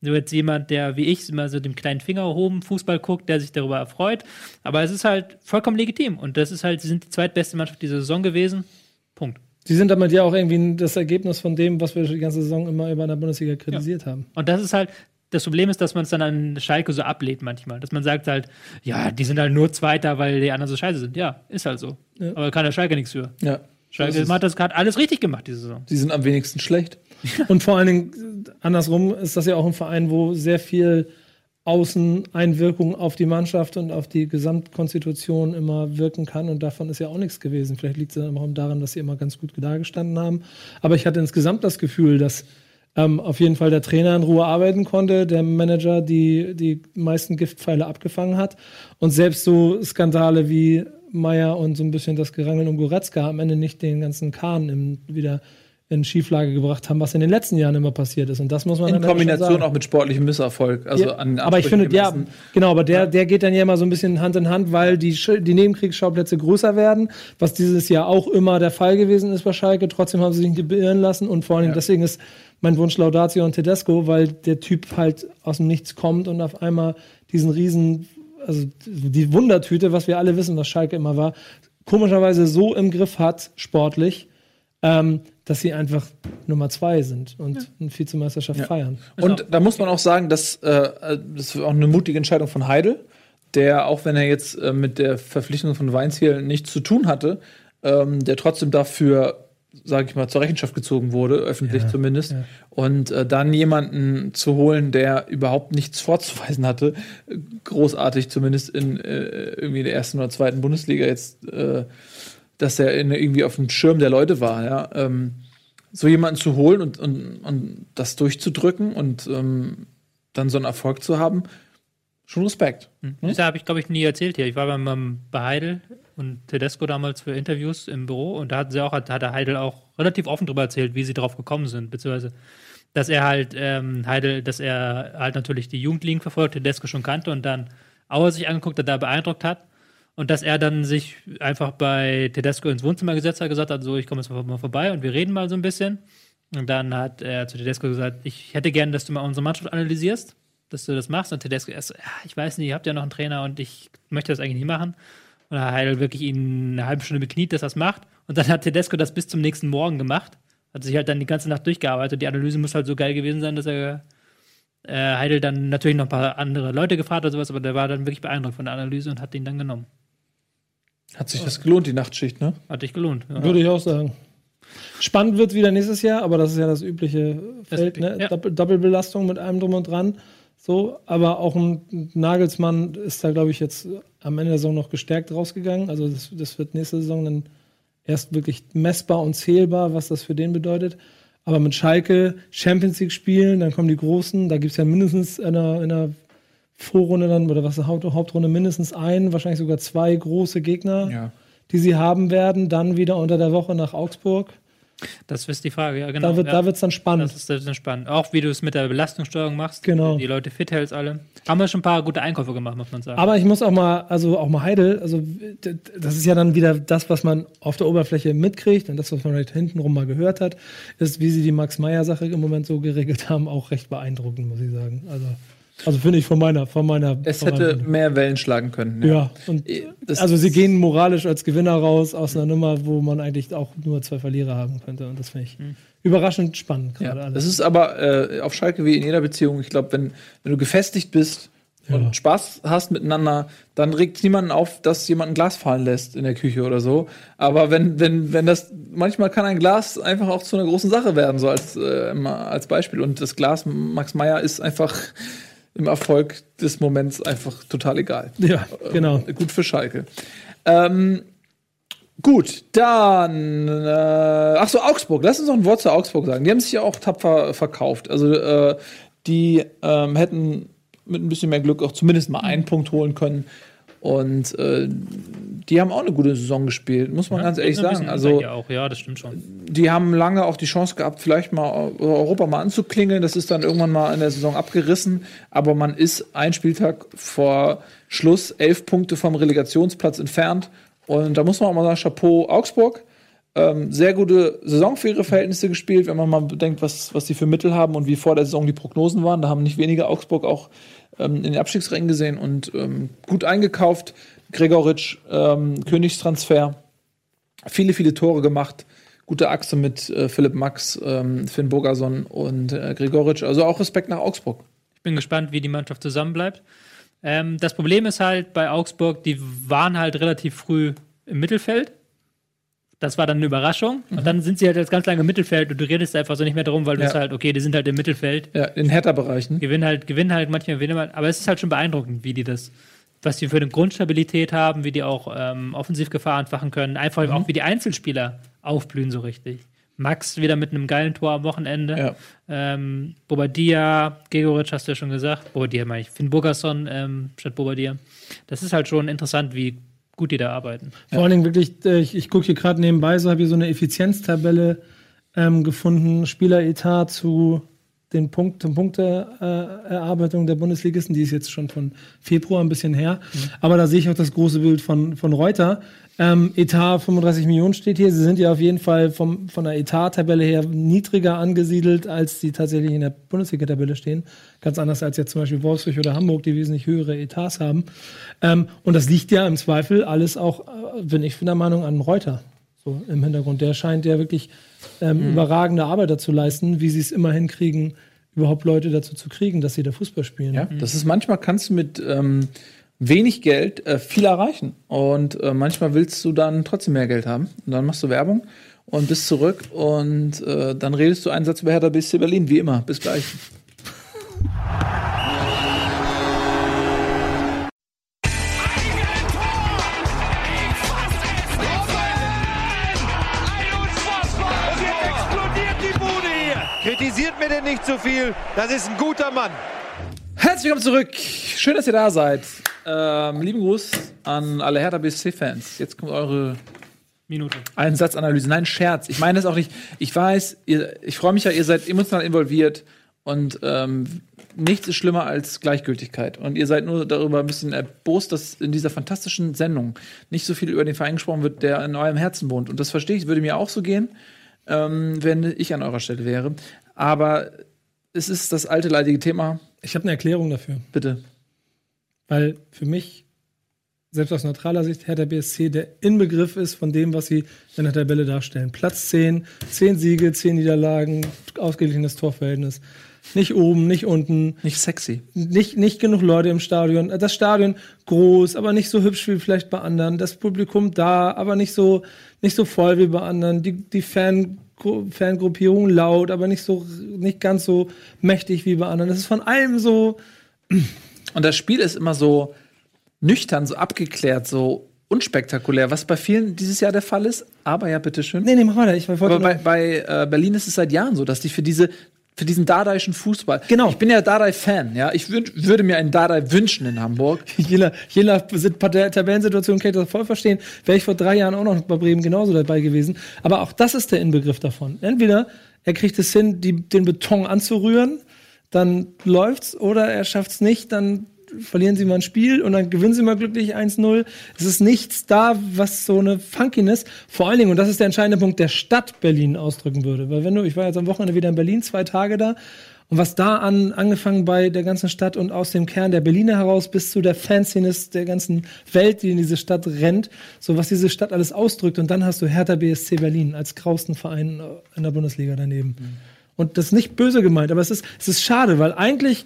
so jetzt jemand, der wie ich immer so dem kleinen Finger erhoben Fußball guckt, der sich darüber erfreut. Aber es ist halt vollkommen legitim. Und das ist halt, sie sind die zweitbeste Mannschaft dieser Saison gewesen. Punkt. Sie sind damit ja auch irgendwie das Ergebnis von dem, was wir die ganze Saison immer über in der Bundesliga kritisiert haben. Und das ist halt, das Problem ist, dass man es dann an Schalke so ablehnt manchmal. Dass man sagt halt, ja, die sind halt nur Zweiter, weil die anderen so scheiße sind. Ja, ist halt so. Ja. Aber kann der Schalke nichts für. Ja. Schalke hat das hat alles richtig gemacht diese Saison. Die sind am wenigsten schlecht. Und vor allen Dingen, andersrum ist das ja auch ein Verein, wo sehr viel Außeneinwirkung auf die Mannschaft und auf die Gesamtkonstitution immer wirken kann. Und davon ist ja auch nichts gewesen. Vielleicht liegt es dann auch daran, dass sie immer ganz gut dagestanden haben. Aber ich hatte insgesamt das Gefühl, dass ähm, auf jeden Fall der Trainer in Ruhe arbeiten konnte, der Manager die, die meisten Giftpfeile abgefangen hat. Und selbst so Skandale wie Meier und so ein bisschen das Gerangel um Goretzka am Ende nicht den ganzen Kahn im, wieder in Schieflage gebracht haben, was in den letzten Jahren immer passiert ist. Und das muss man In Kombination auch mit sportlichem Misserfolg. Also Ja, an aber ich finde, ja, gemessen. genau, aber der, der geht dann ja immer so ein bisschen Hand in Hand, weil die, die Nebenkriegsschauplätze größer werden, was dieses Jahr auch immer der Fall gewesen ist bei Schalke. Trotzdem haben sie sich nicht beirren lassen und vor allem Ja. deswegen ist mein Wunsch Laudatio und Tedesco, weil der Typ halt aus dem Nichts kommt und auf einmal diesen riesen, also die Wundertüte, was wir alle wissen, was Schalke immer war, komischerweise so im Griff hat, sportlich, ähm, dass sie einfach Nummer zwei sind und eine Vizemeisterschaft feiern. Und da muss man auch sagen, dass äh, das war auch eine mutige Entscheidung von Heidel, der, auch wenn er jetzt äh, mit der Verpflichtung von Weinziel nichts zu tun hatte, ähm, der trotzdem dafür, sage ich mal, zur Rechenschaft gezogen wurde, öffentlich zumindest. ja. Und äh, dann jemanden zu holen, der überhaupt nichts vorzuweisen hatte, äh, großartig zumindest in äh, irgendwie der ersten oder zweiten Bundesliga jetzt, äh, dass er in, irgendwie auf dem Schirm der Leute war, ja. Ähm, so jemanden zu holen und, und, und das durchzudrücken und ähm, dann so einen Erfolg zu haben, schon Respekt. Das habe ich, glaube ich, nie erzählt hier. Ich war beim, bei Heidel und Tedesco damals für Interviews im Büro und da hat sie auch, hat, hat Heidel auch relativ offen darüber erzählt, wie sie drauf gekommen sind, beziehungsweise dass er halt ähm, Heidel, dass er halt natürlich die Jugendlichen verfolgt, Tedesco schon kannte und dann Auer sich angeguckt hat, da beeindruckt hat und dass er dann sich einfach bei Tedesco ins Wohnzimmer gesetzt hat, gesagt hat, so, ich komme jetzt mal vorbei und wir reden mal so ein bisschen. Und dann hat er zu Tedesco gesagt, ich hätte gern, dass du mal unsere Mannschaft analysierst, dass du das machst. Und Tedesco erst ich weiß nicht, ihr habt ja noch einen Trainer und ich möchte das eigentlich nicht machen. Und da hat Heidel wirklich ihn eine halbe Stunde bekniet, dass er das macht. Und dann hat Tedesco das bis zum nächsten Morgen gemacht. Hat sich halt dann die ganze Nacht durchgearbeitet. Die Analyse muss halt so geil gewesen sein, dass er äh, Heidel dann natürlich noch ein paar andere Leute gefragt oder sowas, aber der war dann wirklich beeindruckt von der Analyse und hat ihn dann genommen. Hat sich das gelohnt, die Nachtschicht, ne? Hat dich gelohnt. Ja. Würde ich auch sagen. Spannend wird wieder nächstes Jahr, aber das ist ja das übliche Feld, Das- ne? ja. Doppel- Doppelbelastung mit allem drum und dran. So, aber auch ein Nagelsmann ist da, glaube ich, jetzt am Ende der Saison noch gestärkt rausgegangen. Also das, das wird nächste Saison dann erst wirklich messbar und zählbar, was das für den bedeutet. Aber mit Schalke Champions League spielen, dann kommen die Großen, da gibt es ja mindestens in einer, in einer Vorrunde dann, oder was Hauptrunde, mindestens ein, wahrscheinlich sogar zwei große Gegner, Ja. die sie haben werden. Dann wieder unter der Woche nach Augsburg. Das ist die Frage, ja, genau. Da wird ja. es dann spannend. Das ist, das ist dann spannend. Auch wie du es mit der Belastungssteuerung machst. Genau. Die Leute fit hältst alle. Haben wir schon ein paar gute Einkäufe gemacht, muss man sagen. Aber ich muss auch mal, also auch mal Heidel, also das ist ja dann wieder das, was man auf der Oberfläche mitkriegt und das, was man vielleicht hintenrum mal gehört hat, ist, wie sie die Max-Meyer-Sache im Moment so geregelt haben, auch recht beeindruckend, muss ich sagen. Also, also finde ich von meiner, von meiner. Es von hätte meiner- mehr Wellen schlagen können. ja, und Das- also sie gehen moralisch als Gewinner raus aus einer Nummer, wo man eigentlich auch nur zwei Verlierer haben könnte. Und das finde ich überraschend spannend Ja, gerade das alles. ist aber äh, auf Schalke wie in jeder Beziehung. Ich glaube, wenn, wenn du gefestigt bist und Spaß hast miteinander, dann regt niemanden auf, dass jemand ein Glas fallen lässt in der Küche oder so. Aber wenn, wenn, wenn das, manchmal kann ein Glas einfach auch zu einer großen Sache werden, so als, äh, als Beispiel. Und das Glas Max Meyer ist einfach im Erfolg des Moments einfach total egal. Ja, genau. Äh, Gut für Schalke. Ähm, gut, dann. Äh, ach so, Augsburg. Lass uns noch ein Wort zu Augsburg sagen. Die haben sich ja auch tapfer verkauft. Also, äh, die ähm, hätten mit ein bisschen mehr Glück auch zumindest mal einen Punkt holen können. Und äh, die haben auch eine gute Saison gespielt, muss man ganz ehrlich sagen. Also, ja, auch, ja, das stimmt schon. die haben lange auch die Chance gehabt, vielleicht mal Europa mal anzuklingeln. Das ist dann irgendwann mal in der Saison abgerissen. Aber man ist ein Spieltag vor Schluss elf Punkte vom Relegationsplatz entfernt. Und da muss man auch mal sagen, Chapeau Augsburg. Ähm, sehr gute Saison für ihre Verhältnisse gespielt, wenn man mal bedenkt, was, was sie für Mittel haben und wie vor der Saison die Prognosen waren. Da haben nicht wenige Augsburg auch ähm, in den Abstiegsrängen gesehen und ähm, gut eingekauft. Gregoritsch, ähm, Königstransfer viele, viele Tore gemacht. Gute Achse mit äh, Philipp Max, ähm, Finn Bogerson und äh, Gregoritsch. Also auch Respekt nach Augsburg. Ich bin gespannt, wie die Mannschaft zusammenbleibt. Ähm, das Problem ist halt bei Augsburg, die waren halt relativ früh im Mittelfeld. Das war dann eine Überraschung. Und dann sind sie halt jetzt ganz lange im Mittelfeld und du redest einfach so nicht mehr darum, weil du Ja. bist halt, okay, die sind halt im Mittelfeld. Ja, in Hertha-Bereichen. Gewinnen halt, gewinnen halt manchmal, gewinnen halt. Aber es ist halt schon beeindruckend, wie die das, was die für eine Grundstabilität haben, wie die auch ähm, Offensivgefahr entfachen können. Einfach Mhm. auch, wie die Einzelspieler aufblühen so richtig. Max wieder mit einem geilen Tor am Wochenende. Ja. Ähm, Bobadilla, Gregoritsch hast du ja schon gesagt. Bobadilla meine ich. Finn Burgerson ähm, statt Bobadilla. Das ist halt schon interessant, wie gut die da arbeiten. Vor allen Dingen wirklich, äh, ich, ich gucke hier gerade nebenbei, so habe ich so eine Effizienztabelle ähm, gefunden, Spieleretat zu den Punkt, zum Punkteerarbeitung der Bundesligisten, die ist jetzt schon von Februar ein bisschen her. Aber da sehe ich auch das große Bild von, von Reuter. Ähm, Etat 35 Millionen steht hier. Sie sind ja auf jeden Fall vom, von der Etat-Tabelle her niedriger angesiedelt, als die tatsächlich in der Bundesliga-Tabelle stehen. Ganz anders als jetzt zum Beispiel Wolfsburg oder Hamburg, die wesentlich höhere Etats haben. Ähm, und das liegt ja im Zweifel alles auch, äh, bin ich der Meinung, an Reuter. So im Hintergrund. Der scheint ja wirklich ähm, überragende Arbeit dazu leisten, wie sie es immer hinkriegen, überhaupt Leute dazu zu kriegen, dass sie da Fußball spielen. Ja, das ist manchmal kannst du mit ähm, wenig Geld äh, viel erreichen. Und äh, manchmal willst du dann trotzdem mehr Geld haben. Und dann machst du Werbung und bist zurück und äh, dann redest du einen Satz über Hertha BSC Berlin, wie immer. Bis gleich. Kritisiert mir denn nicht zu viel. Das ist ein guter Mann. Herzlich willkommen zurück. Schön, dass ihr da seid. Ähm, lieben Gruß an alle Hertha BSC-Fans. Jetzt kommt eure Minute. Einsatzanalyse. Nein, Scherz. Ich meine es auch nicht. Ich weiß, ihr, ich freue mich ja, ihr seid emotional involviert und ähm, nichts ist schlimmer als Gleichgültigkeit. Und ihr seid nur darüber ein bisschen erbost, dass in dieser fantastischen Sendung nicht so viel über den Verein gesprochen wird, der in eurem Herzen wohnt. Und das verstehe ich, würde mir auch so gehen, ähm, wenn ich an eurer Stelle wäre. Aber es ist das alte leidige Thema. Ich habe eine Erklärung dafür. Bitte. Weil für mich, selbst aus neutraler Sicht, Hertha BSC der Inbegriff ist von dem, was sie in der Tabelle darstellen. Platz 10, 10 Siege, 10 Niederlagen, ausgeglichenes Torverhältnis. Nicht oben, nicht unten, Nicht sexy. nicht, nicht genug Leute im Stadion. Das Stadion groß, aber nicht so hübsch wie vielleicht bei anderen. Das Publikum da, aber nicht so, nicht so voll wie bei anderen. Die, die Fan, Fangruppierung laut, aber nicht so, nicht ganz so mächtig wie bei anderen. Das ist von allem so, *clears throat* Und das Spiel ist immer so nüchtern, so abgeklärt, so unspektakulär, was bei vielen dieses Jahr der Fall ist. Aber ja, bitteschön. nee, nee, mach weiter. Ich wollte Aber bei, bei äh, Berlin ist es seit Jahren so, dass die für diese für diesen dadaischen Fußball. Genau. Ich bin ja Dardai-Fan, ja. Ich würd, würde mir einen Dardai wünschen in Hamburg. Je nach, je Tabellensituation kann ich das voll verstehen. Wäre ich vor drei Jahren auch noch bei Bremen genauso dabei gewesen. Aber auch das ist der Inbegriff davon. Entweder er kriegt es hin, die, den Beton anzurühren, dann läuft's, oder er schafft's nicht, dann verlieren sie mal ein Spiel und dann gewinnen sie mal glücklich 1-0. Es ist nichts da, was so eine Funkiness, vor allen Dingen, und das ist der entscheidende Punkt, der Stadt Berlin ausdrücken würde. Weil wenn du, ich war jetzt am Wochenende wieder in Berlin, zwei Tage da, und was da an, angefangen bei der ganzen Stadt und aus dem Kern der Berliner heraus bis zu der Fanszene der ganzen Welt, die in diese Stadt rennt, so was diese Stadt alles ausdrückt. Und dann hast du Hertha BSC Berlin als grausten Verein in der Bundesliga daneben. Und das ist nicht böse gemeint, aber es ist, es ist schade, weil eigentlich,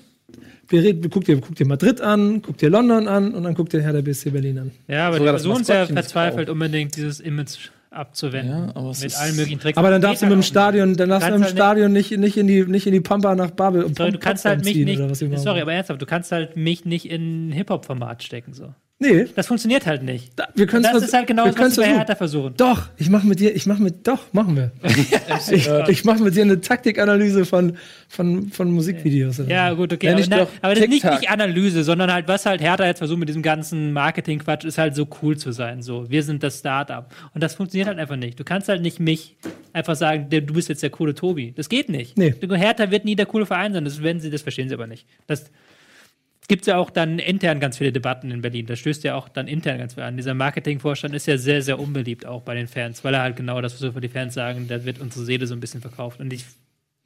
guck dir, guck dir Madrid an, guck dir London an und dann guck dir Hertha BSC Berlin an. Ja, aber die Sogar das versuchen es ja Maskottchen ist verzweifelt unbedingt, dieses Image abzuwenden. Ja, mit allen möglichen Tricks. Aber dann darfst du mit dem halt auch Stadion, dann darfst du im halt Stadion nicht, nicht in die, nicht in die Pampa nach Babel und. Sorry, du kannst halt mich nicht, sorry, aber ernsthaft, du kannst halt mich nicht in ein Hip-Hop-Format stecken, so. Nee, Das funktioniert halt nicht. da, wir können das ist halt genau das, was wir bei Hertha versuchen. Doch, ich mache mit dir, ich mache mit, doch, machen wir. *laughs* *laughs* ich ich mache mit dir eine Taktikanalyse von, von, von Musikvideos. Ja, so. gut, okay. Nenn Aber, na, aber das ist nicht, nicht Analyse, sondern halt, was halt Hertha jetzt versucht mit diesem ganzen Marketing-Quatsch, ist halt so cool zu sein. So, wir sind das Startup. Und das funktioniert halt einfach nicht. Du kannst halt nicht mich einfach sagen, du bist jetzt der coole Tobi. Das geht nicht. Nee. Hertha wird nie der coole Verein sein. Das, werden sie, das verstehen sie aber nicht. Das gibt ja auch dann intern ganz viele Debatten in Berlin. Das stößt ja auch dann intern ganz viel an. Dieser Marketingvorstand ist ja sehr, sehr unbeliebt auch bei den Fans, weil er halt genau das, was wir für die Fans sagen, da wird unsere Seele so ein bisschen verkauft. Und ich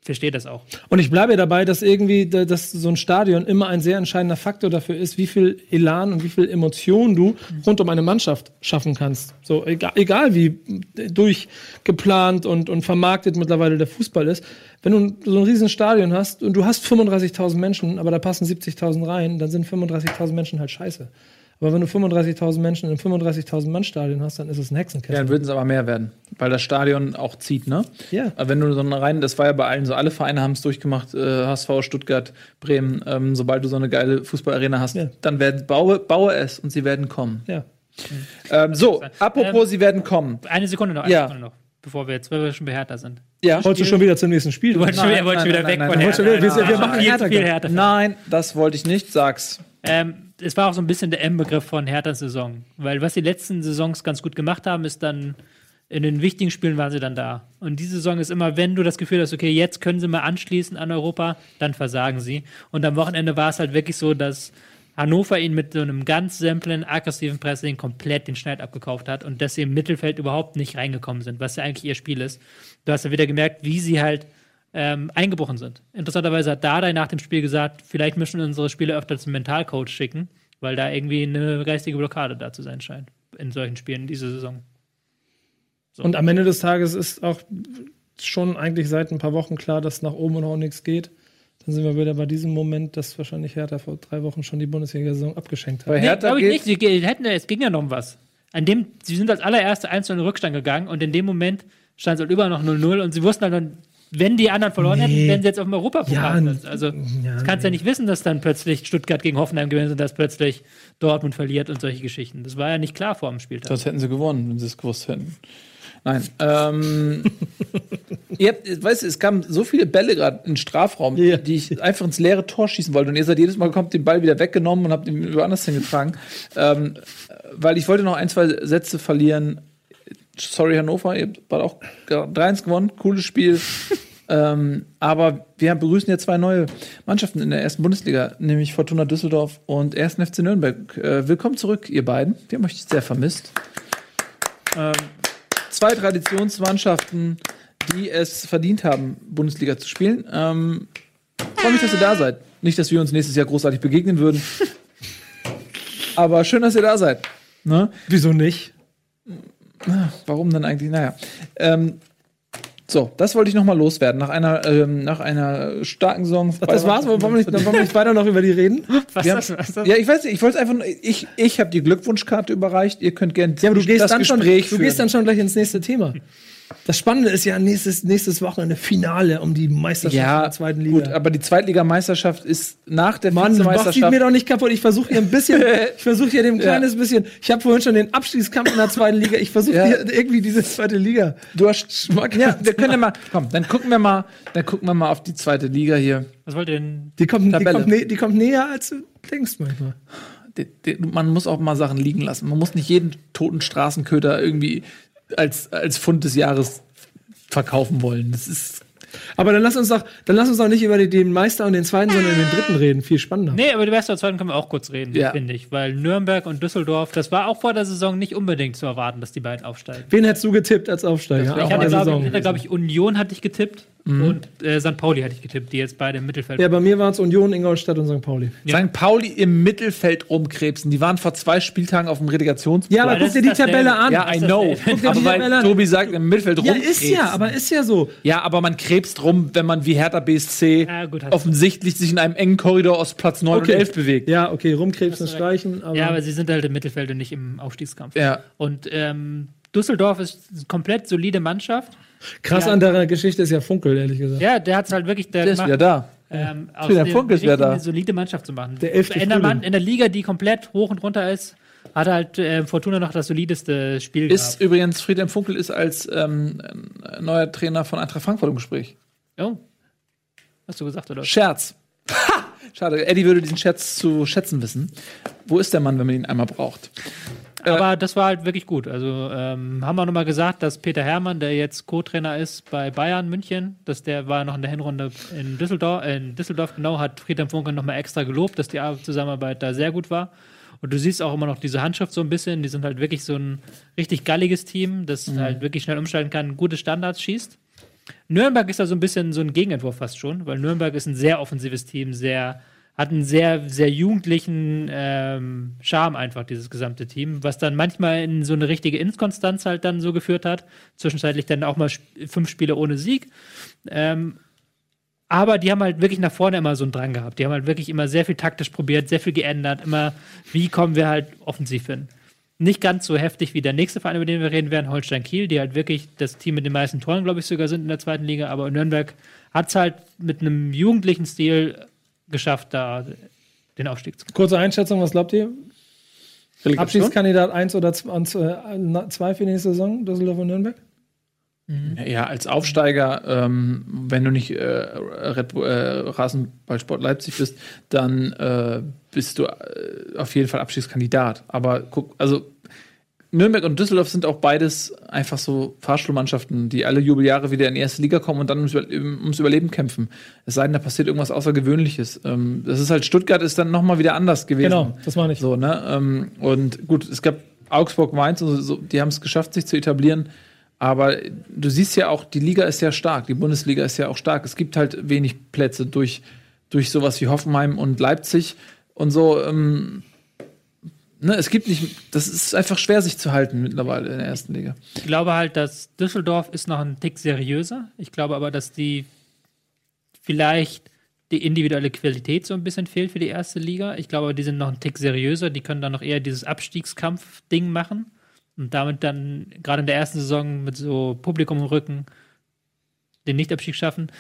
verstehe das auch. Und ich bleibe dabei, dass irgendwie, da- dass so ein Stadion immer ein sehr entscheidender Faktor dafür ist, wie viel Elan und wie viel Emotion du rund um eine Mannschaft schaffen kannst. So, egal, egal wie durchgeplant und, und vermarktet mittlerweile der Fußball ist. Wenn du so ein riesen Stadion hast und du hast 35.000 Menschen, aber da passen 70.000 rein, dann sind 35.000 Menschen halt scheiße. Aber wenn du 35.000 Menschen in einem 35.000 Mann Stadion hast, dann ist es ein Hexenkessel. Ja, dann würden es aber mehr werden, weil das Stadion auch zieht, ne? Ja. Aber wenn du so eine rein, das war ja bei allen so, alle Vereine haben es durchgemacht, äh, HSV, Stuttgart, Bremen, ähm, sobald du so eine geile Fußballarena hast, Ja. dann werden, baue, baue es und sie werden kommen. Ja. Ähm, so, apropos, sie werden kommen. Eine Sekunde noch, eine Ja. Sekunde noch, bevor wir jetzt, weil wir schon bei Hertha sind. Ja. Wolltest du schon wieder zum nächsten Spiel? Du wolltest schon wieder, nein, nein, weg nein, von nein. Wieder- wir- wir Nein, machen Hertha. Hertha. Nein, das wollte ich nicht, sag's. Ähm, es war auch so ein bisschen der M-Begriff von Herthas Saison. Weil was die letzten Saisons ganz gut gemacht haben, ist dann in den wichtigen Spielen waren sie dann da. Und diese Saison ist immer, wenn du das Gefühl hast, okay, jetzt können sie mal anschließen an Europa, dann versagen sie. Und am Wochenende war es halt wirklich so, dass Hannover ihn mit so einem ganz simplen, aggressiven Pressing komplett den Schneid abgekauft hat und dass sie im Mittelfeld überhaupt nicht reingekommen sind, was ja eigentlich ihr Spiel ist. Du hast ja wieder gemerkt, wie sie halt ähm, eingebrochen sind. Interessanterweise hat Dardai nach dem Spiel gesagt, vielleicht müssen wir unsere Spieler öfter zum Mentalcoach schicken, weil da irgendwie eine geistige Blockade da zu sein scheint in solchen Spielen diese Saison. Und am Ende des Tages ist auch schon eigentlich seit ein paar Wochen klar, dass nach oben und auch nichts geht. Dann sind wir wieder bei diesem Moment, dass wahrscheinlich Hertha vor drei Wochen schon die Bundesliga-Saison abgeschenkt hat. Bei Nee, Hertha glaube ich nicht. Sie hätten, es ging ja noch um was. An dem, sie sind als allererste einzeln in den Rückstand gegangen und in dem Moment stand es halt über noch 0-0 und sie wussten halt dann, wenn die anderen verloren hätten, Nee. wären sie jetzt auf dem Europapokal. Ja, also, ja, das kannst du ja nicht wissen, dass dann plötzlich Stuttgart gegen Hoffenheim gewinnt und dass plötzlich Dortmund verliert und solche Geschichten. Das war ja nicht klar vor dem Spieltag. Sonst hätten sie gewonnen, wenn sie es gewusst hätten. Nein. Ähm, *laughs* ihr habt, weißt du, es kamen so viele Bälle gerade in den Strafraum, Ja. die ich einfach ins leere Tor schießen wollte. Und ihr seid jedes Mal kommt den Ball wieder weggenommen und habt ihn woanders hingetragen. ähm, weil ich wollte noch ein, zwei Sätze verlieren. Sorry, Hannover, ihr habt auch 3-1 gewonnen, cooles Spiel. *laughs* ähm, aber wir begrüßen jetzt zwei neue Mannschaften in der ersten Bundesliga, nämlich Fortuna Düsseldorf und 1. FC Nürnberg. Äh, willkommen zurück, ihr beiden. Wir haben euch sehr vermisst. Ähm, zwei Traditionsmannschaften, die es verdient haben, Bundesliga zu spielen. Ähm, freue mich, dass ihr da seid. Nicht, dass wir uns nächstes Jahr großartig begegnen würden. *laughs* Aber schön, dass ihr da seid. Ne? Wieso nicht? Warum denn eigentlich? Naja. Ähm, so, das wollte ich noch mal loswerden. Nach einer, ähm, nach einer starken Saison. Ach, das war's? Wollen wir nicht, wollen wir nicht weiter noch über die reden? *laughs* Was Wir das, haben, was das? ja, ich weiß nicht, ich wollte einfach nur, ich, ich habe die Glückwunschkarte überreicht, ihr könnt gerne Ja, aber du gehst, das dann schon, Gespräch du gehst dann schon gleich ins nächste Thema. Das Spannende ist ja nächstes, nächstes Wochenende Finale um die Meisterschaft in ja, der zweiten Liga. gut, aber die Zweitligameisterschaft ist nach der Mann, mach sie Vizemeisterschaft. mir doch nicht kapput. Ich versuche hier ein bisschen, *laughs* ich versuche hier dem ein kleines bisschen. Ich habe vorhin schon den Abstiegskampf in der zweiten Liga. Ich versuche Ja. hier irgendwie diese zweite Liga. Du hast Ja, wir können ja mal, komm, dann gucken wir mal, dann gucken wir mal auf die zweite Liga hier. Was wollt ihr denn? Die kommt, die kommt, nä die kommt näher, als du denkst manchmal. Man muss auch mal Sachen liegen lassen. Man muss nicht jeden toten Straßenköter irgendwie als, als Fund des Jahres verkaufen wollen. Das ist Aber dann lass uns doch, dann lass uns doch nicht über den Meister und den zweiten, sondern den dritten reden. Viel spannender. Nee, über die Beste der zweiten können wir auch kurz reden, Ja. finde ich. Weil Nürnberg und Düsseldorf, das war auch vor der Saison nicht unbedingt zu erwarten, dass die beiden aufsteigen. Wen hättest du getippt als Aufsteiger? Ich hatte, glaube ich, glaub ich, Union hatte ich getippt und äh, St. Pauli hatte ich getippt, die jetzt beide im Mittelfeld Ja, bei mir waren es Union, Ingolstadt und St. Pauli. St. Pauli im Mittelfeld rumkrebsen. Die waren vor zwei Spieltagen auf dem Relegationsplatz. Ja, aber guck dir ist die Tabelle an. Ja, I know. Aber weil. Tobi sagt, im Mittelfeld Ja, rumkrebsen. ist ja, aber ist ja so. Ja, aber man krebst rum, wenn man wie Hertha BSC Ja, gut, offensichtlich sich in einem engen Korridor aus Platz 9 Okay. und 11 bewegt. Ja, okay, rumkrebsen, du streichen. Aber Ja, aber sie sind halt im Mittelfeld und nicht im Aufstiegskampf. Ja. Und ähm, Düsseldorf ist eine komplett solide Mannschaft. Krass Ja. an der Geschichte ist ja Funkel, ehrlich gesagt. Ja, der hat es halt wirklich der Der ist wieder da. ähm, aus Der Funke ist wieder da. eine solide Mannschaft zu machen. Der elfte in, der. Mann, in der Liga, die komplett hoch und runter ist, hat halt äh, Fortuna noch das solideste Spiel Ist übrigens, Friedhelm Funkel ist als ähm, neuer Trainer von Eintracht Frankfurt im Gespräch. Oh. Hast du gesagt, oder? Scherz. Ha! Schade, Eddie würde diesen Scherz zu schätzen wissen. Wo ist der Mann, wenn man ihn einmal braucht? Aber das war halt wirklich gut. Also ähm, haben wir nochmal gesagt, dass Peter Hermann, der jetzt Co-Trainer ist bei Bayern München, dass der war noch in der Hinrunde in Düsseldorf, äh, in Düsseldorf genau, hat Friedhelm Funke nochmal extra gelobt, dass die Ar- Zusammenarbeit da sehr gut war. Und du siehst auch immer noch diese Handschrift so ein bisschen, die sind halt wirklich so ein richtig galliges Team, das halt wirklich schnell umstellen kann, gute Standards schießt. Nürnberg ist da so ein bisschen so ein Gegenentwurf fast schon, weil Nürnberg ist ein sehr offensives Team, sehr hat einen sehr, sehr jugendlichen ähm, Charme einfach, dieses gesamte Team, was dann manchmal in so eine richtige Inkonstanz halt dann so geführt hat. Zwischenzeitlich dann auch mal sp fünf Spiele ohne Sieg. Ähm, aber die haben halt wirklich nach vorne immer so einen Drang gehabt. Die haben halt wirklich immer sehr viel taktisch probiert, sehr viel geändert. Immer, wie kommen wir halt offensiv hin? Nicht ganz so heftig wie der nächste Verein, über den wir reden werden, Holstein Kiel, die halt wirklich das Team mit den meisten Toren, glaube ich, sogar sind in der zweiten Liga. Aber Nürnberg hat es halt mit einem jugendlichen Stil geschafft, da den Aufstieg zu machen. Kurze Einschätzung, was glaubt ihr? Relegation? Abschiedskandidat 1 oder 2 für die nächste Saison, Düsseldorf und Nürnberg? Ja, als Aufsteiger, ähm, wenn du nicht äh, Red Bull, äh, Rasenballsport Leipzig bist, dann äh, bist du äh, auf jeden Fall Abschiedskandidat. Aber guck, also Nürnberg und Düsseldorf sind auch beides einfach so Fahrstuhlmannschaften, die alle Jubeljahre wieder in die erste Liga kommen und dann ums, Über- ums Überleben kämpfen. Es sei denn, da passiert irgendwas Außergewöhnliches. Ähm, das ist halt, Stuttgart ist dann nochmal wieder anders gewesen. Genau, das meine ich. So, ne? Ähm, und gut, es gab Augsburg, Mainz, und so, die haben es geschafft, sich zu etablieren. Aber du siehst ja auch, die Liga ist ja stark, die Bundesliga ist ja auch stark. Es gibt halt wenig Plätze durch, durch sowas wie Hoffenheim und Leipzig und so. Ähm, ne, es gibt nicht, das ist einfach schwer, sich zu halten mittlerweile in der ersten Liga. Ich glaube halt, dass Düsseldorf ist noch ein Tick seriöser. Ich glaube aber, dass die vielleicht die individuelle Qualität so ein bisschen fehlt für die erste Liga. Ich glaube, die sind noch ein Tick seriöser. Die können dann noch eher dieses Abstiegskampf-Ding machen und damit dann gerade in der ersten Saison mit so Publikum im Rücken den Nichtabstieg schaffen.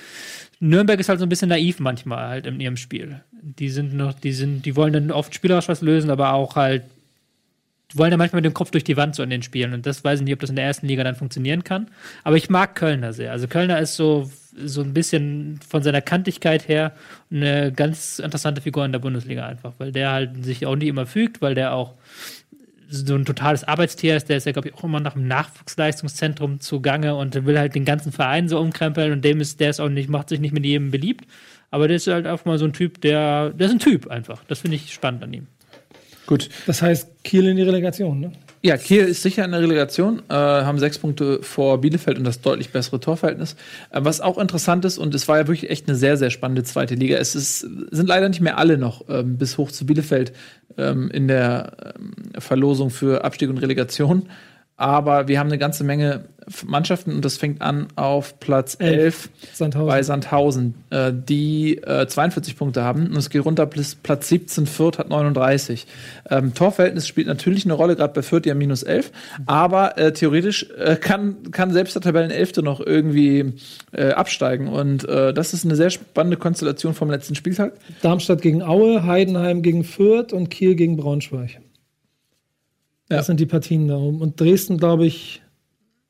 Nürnberg ist halt so ein bisschen naiv manchmal halt in ihrem Spiel. Die sind noch, die sind, die wollen dann oft spielerisch was lösen, aber auch halt wollen ja manchmal mit dem Kopf durch die Wand so in den Spielen. Und das weiß ich nicht, ob das in der ersten Liga dann funktionieren kann. Aber ich mag Kölner sehr. Also Kölner ist so, so ein bisschen von seiner Kantigkeit her eine ganz interessante Figur in der Bundesliga einfach, weil der halt sich auch nicht immer fügt, weil der auch so ein totales Arbeitstier ist, der ist ja, glaube ich, auch immer nach dem Nachwuchsleistungszentrum zugange und will halt den ganzen Verein so umkrempeln und dem ist, der ist auch nicht, macht sich nicht mit jedem beliebt. Aber der ist halt einfach mal so ein Typ, der, der ist ein Typ einfach. Das finde ich spannend an ihm. Gut. Das heißt, Kiel in die Relegation, ne? Ja, Kiel ist sicher in der Relegation, äh, haben sechs Punkte vor Bielefeld und das deutlich bessere Torverhältnis. Äh, was auch interessant ist, und es war ja wirklich echt eine sehr, sehr spannende zweite Liga. Es ist, sind leider nicht mehr alle noch ähm, bis hoch zu Bielefeld ähm, in der ähm, Verlosung für Abstieg und Relegation. Aber wir haben eine ganze Menge Mannschaften und das fängt an auf Platz 11 Sandhausen. bei Sandhausen, äh, die äh, 42 Punkte haben. Und es geht runter bis Platz 17, Fürth hat 39. Ähm, Torverhältnis spielt natürlich eine Rolle, gerade bei Fürth ja minus 11. Aber äh, theoretisch äh, kann, kann selbst der Tabellenelfte noch irgendwie äh, absteigen. Und äh, das ist eine sehr spannende Konstellation vom letzten Spieltag. Darmstadt gegen Aue, Heidenheim gegen Fürth und Kiel gegen Braunschweig. Das Ja. sind die Partien darum. Und Dresden, glaube ich,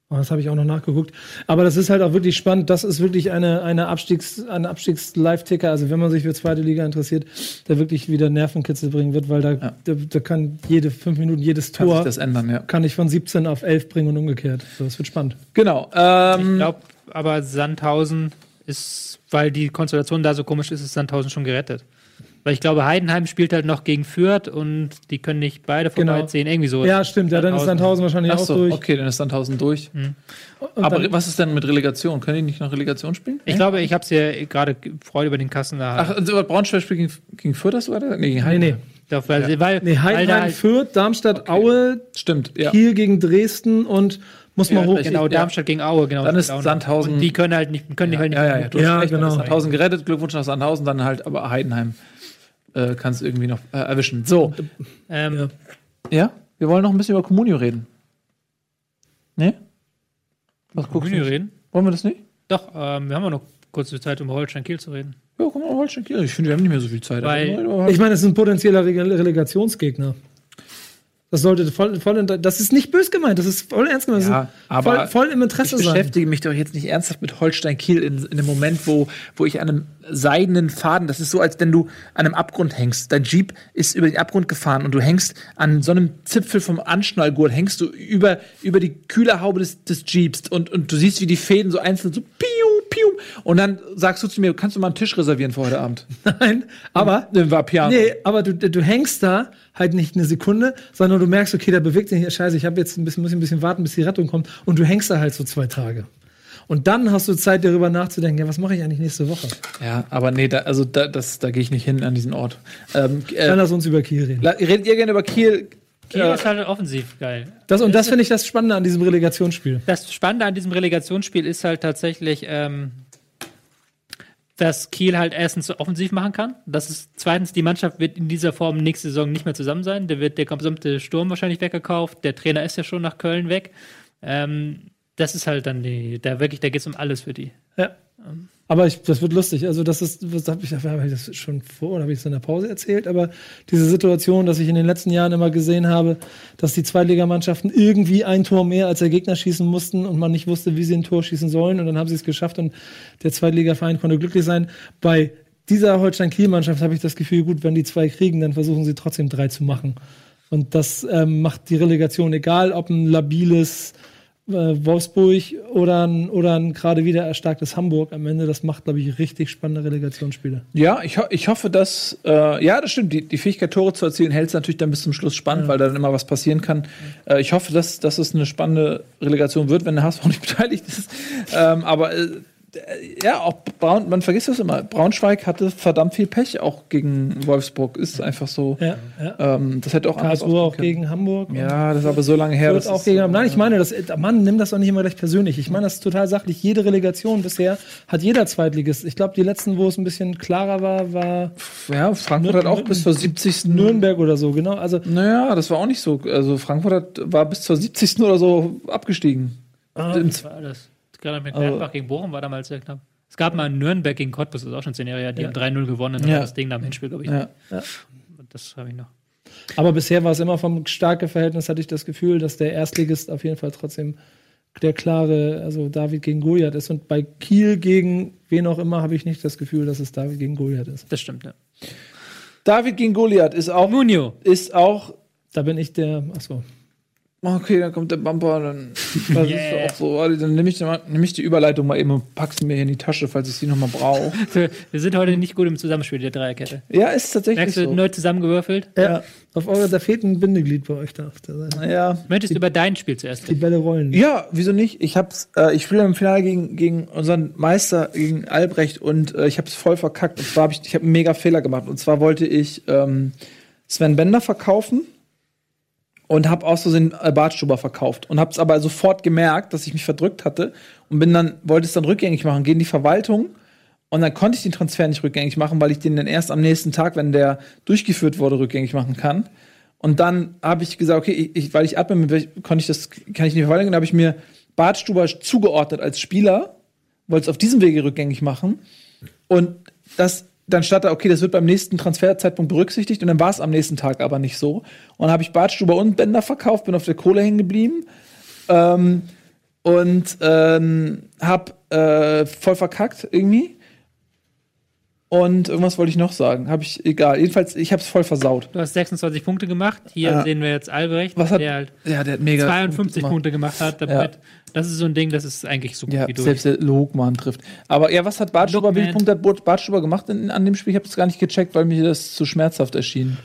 oh, das habe ich auch noch nachgeguckt. Aber das ist halt auch wirklich spannend. Das ist wirklich eine, eine Abstiegs-, ein Abstiegs-Live-Ticker. Also, wenn man sich für zweite Liga interessiert, der wirklich wieder Nervenkitzel bringen wird, weil da, Ja. da, da kann jede fünf Minuten jedes Kann Tor sich das ändern, ja. kann ich von 17 auf 11 bringen und umgekehrt. So, das wird spannend. Genau. Ich Ähm, glaube, aber Sandhausen ist, weil die Konstellation da so komisch ist, ist Sandhausen schon gerettet. Weil ich glaube, Heidenheim spielt halt noch gegen Fürth und die können nicht beide Genau. vorbeiziehen. Irgendwie so. Ja, stimmt. Ja, dann ist Sandhausen wahrscheinlich ach auch durch. okay, dann ist Sandhausen durch. Und Aber dann- was ist denn mit Relegation? Können die nicht noch Relegation spielen? Ich glaube, ich habe es ja gerade Freude über den Kassen da. Ach, also Braunschweig spielt gegen, gegen Fürth, hast du gerade? Nee, gegen nee, Heidenheim. nee. Doch, weil, weil, Nee, weil da Heidenheim, halt, Fürth, Darmstadt, Aue, Stimmt, ja. Kiel gegen Dresden und muss man Ja, hoch. genau, ja. Darmstadt gegen Aue, genau. Dann das ist noch. Sandhausen- Und die können halt nicht, können die halt nicht. Ja, ja, ja. Du hast Ja, recht, genau. ist Sandhausen gerettet. Glückwunsch nach Sandhausen, dann halt aber Heidenheim äh, kannst du irgendwie noch äh, erwischen. So, Ähm, Ja. ja, wir wollen noch ein bisschen über Communio reden. Ne? Was guckst Communio du? reden? Wollen wir das nicht? Doch, ähm, wir haben auch noch kurze Zeit, um Holstein Kiel zu reden. Ja, komm mal, Holstein Kiel. Ich finde, wir haben nicht mehr so viel Zeit. Weil- Aber- Ich meine, es ist ein potenzieller Rele- Relegationsgegner. Das sollte voll, voll, das ist nicht bös gemeint, das ist voll ernst gemeint. Ja, aber voll, voll im ich Interesse sein. beschäftige mich doch jetzt nicht ernsthaft mit Holstein Kiel in, in dem Moment, wo, wo ich an einem seidenen Faden, das ist so, als wenn du an einem Abgrund hängst. Dein Jeep ist über den Abgrund gefahren und du hängst an so einem Zipfel vom Anschnallgurt, hängst du über, über die Kühlerhaube des, des Jeeps und, und du siehst, wie die Fäden so einzeln so piu, piu. Und dann sagst du zu mir, kannst du mal einen Tisch reservieren für heute Abend? *laughs* Nein, aber Dann war Piano. Nee, aber du, du hängst da halt nicht eine Sekunde, sondern du merkst, okay, da bewegt sich hier, scheiße, ich habe jetzt ein bisschen, muss ich ein bisschen warten, bis die Rettung kommt und du hängst da halt so zwei Tage. Und dann hast du Zeit, darüber nachzudenken, ja, was mache ich eigentlich nächste Woche? Ja, aber nee, da, also da, das, da gehe ich nicht hin an diesen Ort. Ähm, äh, Dann lass uns über Kiel reden. la- redet ihr gerne über Kiel? Kiel Äh, ist halt offensiv geil. Das, und das finde ich das Spannende an diesem Relegationsspiel. Das Spannende an diesem Relegationsspiel ist halt tatsächlich, ähm, dass Kiel halt erstens offensiv machen kann. Das ist zweitens, die Mannschaft wird in dieser Form nächste Saison nicht mehr zusammen sein. Der wird der gesamte Sturm wahrscheinlich weggekauft. Der Trainer ist ja schon nach Köln weg. Ähm, das ist halt dann die, da wirklich, da geht es um alles für die. Ja. Aber ich, das wird lustig. Also, das ist, das habe ich, hab ich das schon vor oder habe ich es in der Pause erzählt? Aber diese Situation, dass ich in den letzten Jahren immer gesehen habe, dass die Zweitligamannschaften irgendwie ein Tor mehr als der Gegner schießen mussten und man nicht wusste, wie sie ein Tor schießen sollen. Und dann haben sie es geschafft und der Zweitligaverein konnte glücklich sein. Bei dieser Holstein-Kiel-Mannschaft habe ich das Gefühl, gut, wenn die zwei kriegen, dann versuchen sie trotzdem drei zu machen. Und das ähm, macht die Relegation egal, ob ein labiles Wolfsburg oder ein, oder ein gerade wieder erstarktes Hamburg am Ende. Das macht, glaube ich, richtig spannende Relegationsspiele. Ja, ich, ho ich hoffe, dass, äh, ja, das stimmt, die, die Fähigkeit, Tore zu erzielen, hält es natürlich dann bis zum Schluss spannend, weil da dann immer was passieren kann. Äh, ich hoffe, dass, dass es eine spannende Relegation wird, wenn der HSV nicht *laughs* beteiligt ist. Ähm, aber äh, ja, auch Braun, man vergisst das immer. Braunschweig hatte verdammt viel Pech auch gegen Wolfsburg. Ist einfach so. Ja, ja. Ähm, das hätte auch Karlsruhe auch gegen Hamburg. Ja, das ist aber so lange her. Das auch gegen, nein, ich meine, das, Mann, nimm das doch nicht immer gleich persönlich. Ich meine das ist total sachlich. Jede Relegation bisher hat jeder Zweitligist. Ich glaube, die letzten, wo es ein bisschen klarer war, war ja, Frankfurt hat auch bis zur 70. Nürnberg oder so, genau. Also, Naja, das war auch nicht so. Also Frankfurt hat, war bis zur 70. oder so abgestiegen. Im Das war alles. Gerade mit Gladbach gegen Bochum war damals sehr knapp. Es gab mal Nürnberg gegen Cottbus, das ist auch schon zehn Jahre her, die haben 3-0 gewonnen, dann Ja. das Ding da im Hinspiel, glaube ich. Ja. Das habe ich noch. aber bisher war es immer vom starken Verhältnis, hatte ich das Gefühl, dass der Erstligist auf jeden Fall trotzdem der klare, also David gegen Goliath ist. Und bei Kiel gegen wen auch immer habe ich nicht das Gefühl, dass es David gegen Goliath ist. Das stimmt, ja. David gegen Goliath ist auch, Munio. ist auch Da bin ich der, achso. Okay, dann kommt der Bumper, dann das Yeah. ist auch so. Dann nehme ich, nehm ich die Überleitung mal eben und pack sie mir hier in die Tasche, falls ich sie nochmal brauche. *laughs* Wir sind heute nicht gut im Zusammenspiel der Dreierkette. ja, ist tatsächlich Merkst du, so. neu zusammengewürfelt? Ja. Auf eurer, da fehlt ein Bindeglied bei euch da auf der Seite. Ja. Möchtest du über dein Spiel zuerst Die reden? Bälle rollen. ja, wieso nicht? Ich hab's, äh, ich spiele im Finale gegen, gegen unseren Meister, gegen Albrecht und äh, ich habe es voll verkackt. Und zwar habe ich, ich habe einen mega Fehler gemacht. Und zwar wollte ich ähm, Sven Bender verkaufen und habe aus Versehen äh, Bartstuber verkauft und habe es aber sofort gemerkt, dass ich mich verdrückt hatte und bin dann wollte es dann rückgängig machen, gehe in die Verwaltung und dann konnte ich den Transfer nicht rückgängig machen, weil ich den dann erst am nächsten Tag, wenn der durchgeführt wurde, rückgängig machen kann. Und dann habe ich gesagt, okay, ich, ich, weil ich Admin bin, konnte ich das, kann ich nicht verwalten, habe ich mir Bartstuber zugeordnet als Spieler, wollte es auf diesem Wege rückgängig machen und das dann stand da, okay, das wird beim nächsten Transferzeitpunkt berücksichtigt und dann war es am nächsten Tag aber nicht so. Und dann habe ich Bartstuber und Bänder verkauft, bin auf der Kohle hängen geblieben ähm, und ähm, hab äh, voll verkackt irgendwie. Und irgendwas wollte ich noch sagen. Habe ich, egal. Jedenfalls, ich habe es voll versaut. Du hast 26 Punkte gemacht. Hier Ja. sehen wir jetzt Albrecht, Was hat, der halt ja, der hat mega 52 gemacht. Punkte gemacht hat. Damit, Ja. Das ist so ein Ding, das ist eigentlich so gut Ja, wie durch. selbst der Logmann trifft. Aber ja, was hat Bartstuber, wie Lookman. Punkte hat Bart- Bartstuber gemacht in, an dem Spiel? Ich habe das gar nicht gecheckt, weil mir das zu schmerzhaft erschien.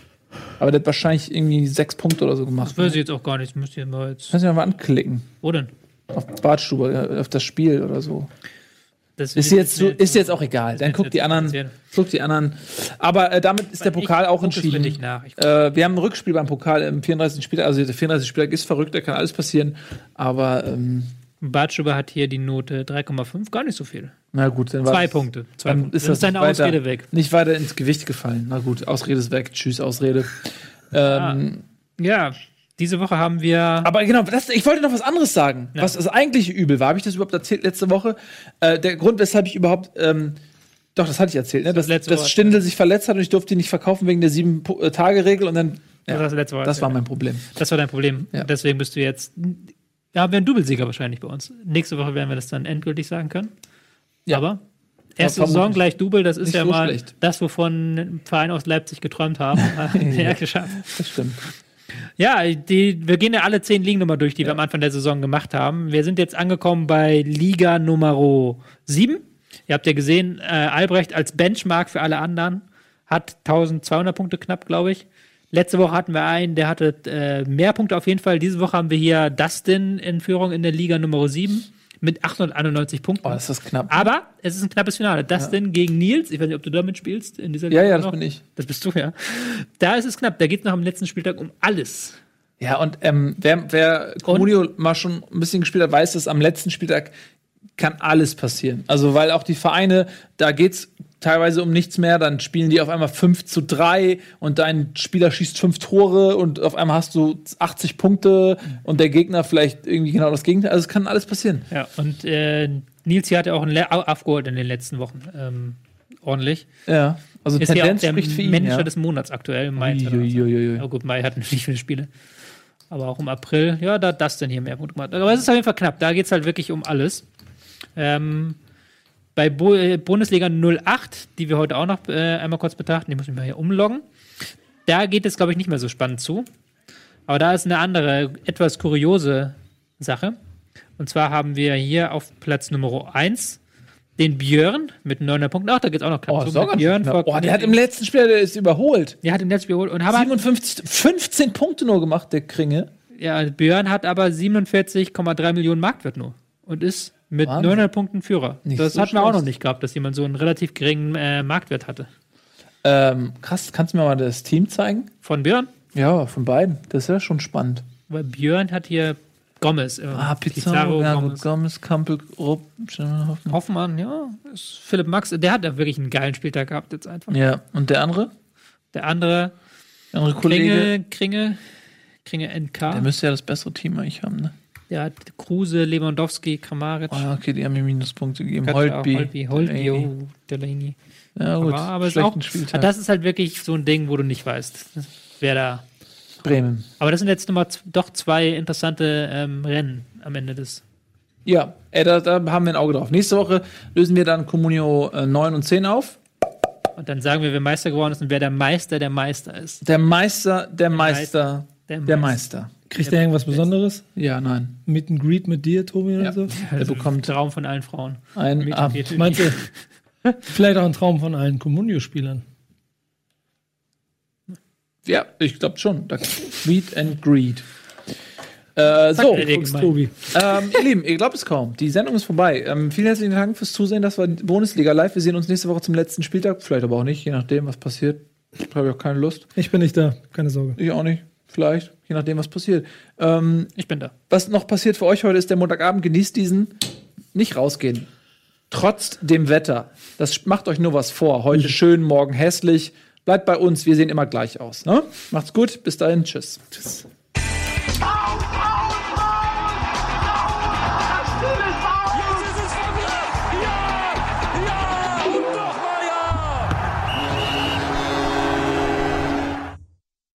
Aber der hat wahrscheinlich irgendwie sechs Punkte oder so gemacht. Das weiß ich jetzt auch gar nicht. Müsst ihr mal jetzt. Kannst du mal anklicken. Wo denn? Auf Bartstuber, ja, auf das Spiel oder so. Das Ist jetzt, so, ist jetzt auch egal. Dann jetzt guck die anderen. erzählen. Guck die anderen. Aber äh, damit ist der Pokal Ich auch es entschieden. Äh, wir haben ein Rückspiel beim Pokal im 34. Spieltag. Also der 34. Spieltag ist verrückt, da kann alles passieren. Aber ähm, Bartschuber hat hier die Note 3,5, gar nicht so viel. na gut, dann war Zwei das- Punkte. Zwei Dann Punkte. ist das ist deine weiter, Ausrede weg. Nicht weiter ins Gewicht gefallen. Na gut, Ausrede ist weg. Tschüss, Ausrede. Ähm, Ja, diese Woche haben wir. Aber genau, das, ich wollte noch was anderes sagen. Was das eigentliche Übel war. Habe ich das überhaupt erzählt letzte Woche? Äh, der Grund, weshalb ich überhaupt. Ähm, doch, das hatte ich erzählt, ne? Dass, letzte dass Woche. Stindl sich verletzt hat und ich durfte ihn nicht verkaufen wegen der sieben-Tage-Regel und dann. Ja, Das war letzte Woche das war mein Problem. Das war dein Problem. Ja. Deswegen bist du jetzt. Ja, wir haben einen Doublesieger wahrscheinlich bei uns. Nächste Woche werden wir das dann endgültig sagen können. Ja. Aber erste. Saison gleich Double, das ist ja so mal schlecht. das, wovon ein Verein aus Leipzig geträumt haben. *laughs* ja, geschafft. Das stimmt. Ja, die, wir gehen ja alle zehn Ligen nochmal durch, die wir am Anfang der Saison gemacht haben. Wir sind jetzt angekommen bei Liga Nummer 7. Ihr habt ja gesehen, äh, Albrecht als Benchmark für alle anderen hat 1200 Punkte knapp, glaube ich. Letzte Woche hatten wir einen, der hatte äh, mehr Punkte auf jeden Fall. Diese Woche haben wir hier Dustin in Führung in der Liga Nummer 7 mit 891 Punkten. Oh, das ist knapp. Aber es ist ein knappes Finale. Das denn gegen Nils. Ich weiß nicht, ob du damit spielst in dieser Ja, ja, noch. das bin ich. Das bist du, ja. Da ist es knapp. Da geht es noch am letzten Spieltag um alles. Ja, und ähm, wer, wer Comunio mal schon ein bisschen gespielt hat, weiß, dass am letzten Spieltag kann alles passieren. Also, weil auch die Vereine, da geht's teilweise um nichts mehr, dann spielen die auf einmal 5 zu 3 und dein Spieler schießt fünf Tore und auf einmal hast du 80 Punkte und der Gegner vielleicht irgendwie genau das Gegenteil. Also es kann alles passieren. Ja, und äh, Nils hier hat ja auch einen aufgeholt in den letzten Wochen. Ähm, ordentlich. Ja. Also Ist ja auch Tendenz der spricht für ihn. Manager Ja. des Monats aktuell im Mai. Uiuiuiui. Ja gut, Mai hat nicht viele Spiele. Aber auch im April, ja, da hat das denn hier mehr Punkte gemacht. Aber es ist auf jeden Fall knapp. Da geht es halt wirklich um alles. Ähm, bei Bo äh, Bundesliga 08, die wir heute auch noch äh, einmal kurz betrachten, die muss ich mal hier umloggen. Da geht es, glaube ich, nicht mehr so spannend zu. Aber da ist eine andere, etwas kuriose Sache. Und zwar haben wir hier auf Platz Nummer 1 den Björn mit 900 Punkten. Ach, da geht es auch noch knapp Oh, ganz Björn vor oh, der hat im letzten Spiel, der ist überholt. der hat im letzten Spiel geholt und haben 57, 15 Punkte nur gemacht, der Kringe. Ja, Björn hat aber 47,3 Millionen Marktwert nur und ist mit Wahnsinn. 900 Punkten Führer. Nicht das so hatten wir auch noch nicht gehabt, dass jemand so einen relativ geringen äh, Marktwert hatte. Ähm, krass, kannst du mir mal das Team zeigen? Von Björn? Ja, von beiden. Das ist ja schon spannend. Weil Björn hat hier Gomez. Äh, Ah, Pizarro, ja, Gomez. Gomez, Kampel, Rupp, Hoffmann. Hoffmann, ja, ist Philipp Max. Der hat ja wirklich einen geilen Spieltag gehabt jetzt einfach. Ja, und der andere? Der andere, Der andere Kollege? Kringe, Kringe, Kringe NK. Der müsste ja das bessere Team eigentlich haben, ne? Der hat Kruse, Lewandowski, Kramaric. Ja, okay, die haben mir Minuspunkte gegeben. Holtby. Holtby, Holtby, oh, Delaney. Ja, gut. Aber, aber ist auch, Spieltag. das ist halt wirklich so ein Ding, wo du nicht weißt, wer da. Bremen. Aber das sind jetzt nochmal doch zwei interessante ähm, Rennen am Ende des. Ja, ey, da, da haben wir ein Auge drauf. Nächste Woche lösen wir dann Comunio äh, 9 und 10 auf. Und dann sagen wir, wer Meister geworden ist und wer der Meister der Meister ist. Der Meister, der Meister, Der der Meister. Meister. Kriegt er irgendwas Besonderes? Ja, nein. Meet and Greet mit dir, Tobi, oder Ja. so? Der bekommt Traum von allen Frauen. ein. Greet. Meinst du, *laughs* vielleicht auch ein Traum von allen Comunio-Spielern? Ja, ich glaube schon. Meet and Greet. Äh, so, der. Tobi. ähm, ihr Lieben, ihr glaubt es kaum. Die Sendung ist vorbei. Ähm, vielen herzlichen Dank fürs Zusehen. Das war Bundesliga live. Wir sehen uns nächste Woche zum letzten Spieltag. Vielleicht aber auch nicht, je nachdem, was passiert. Habe ich auch keine Lust. Ich bin nicht da, keine Sorge. Ich auch nicht. Vielleicht, je nachdem, was passiert. Ähm, Ich bin da. was noch passiert für euch heute ist der Montagabend. Genießt diesen. Nicht rausgehen. Trotz dem Wetter. Das macht euch nur was vor. Heute schön, morgen hässlich. Bleibt bei uns. Wir sehen immer gleich aus. Ne? Macht's gut. Bis dahin. Tschüss. Tschüss. Au!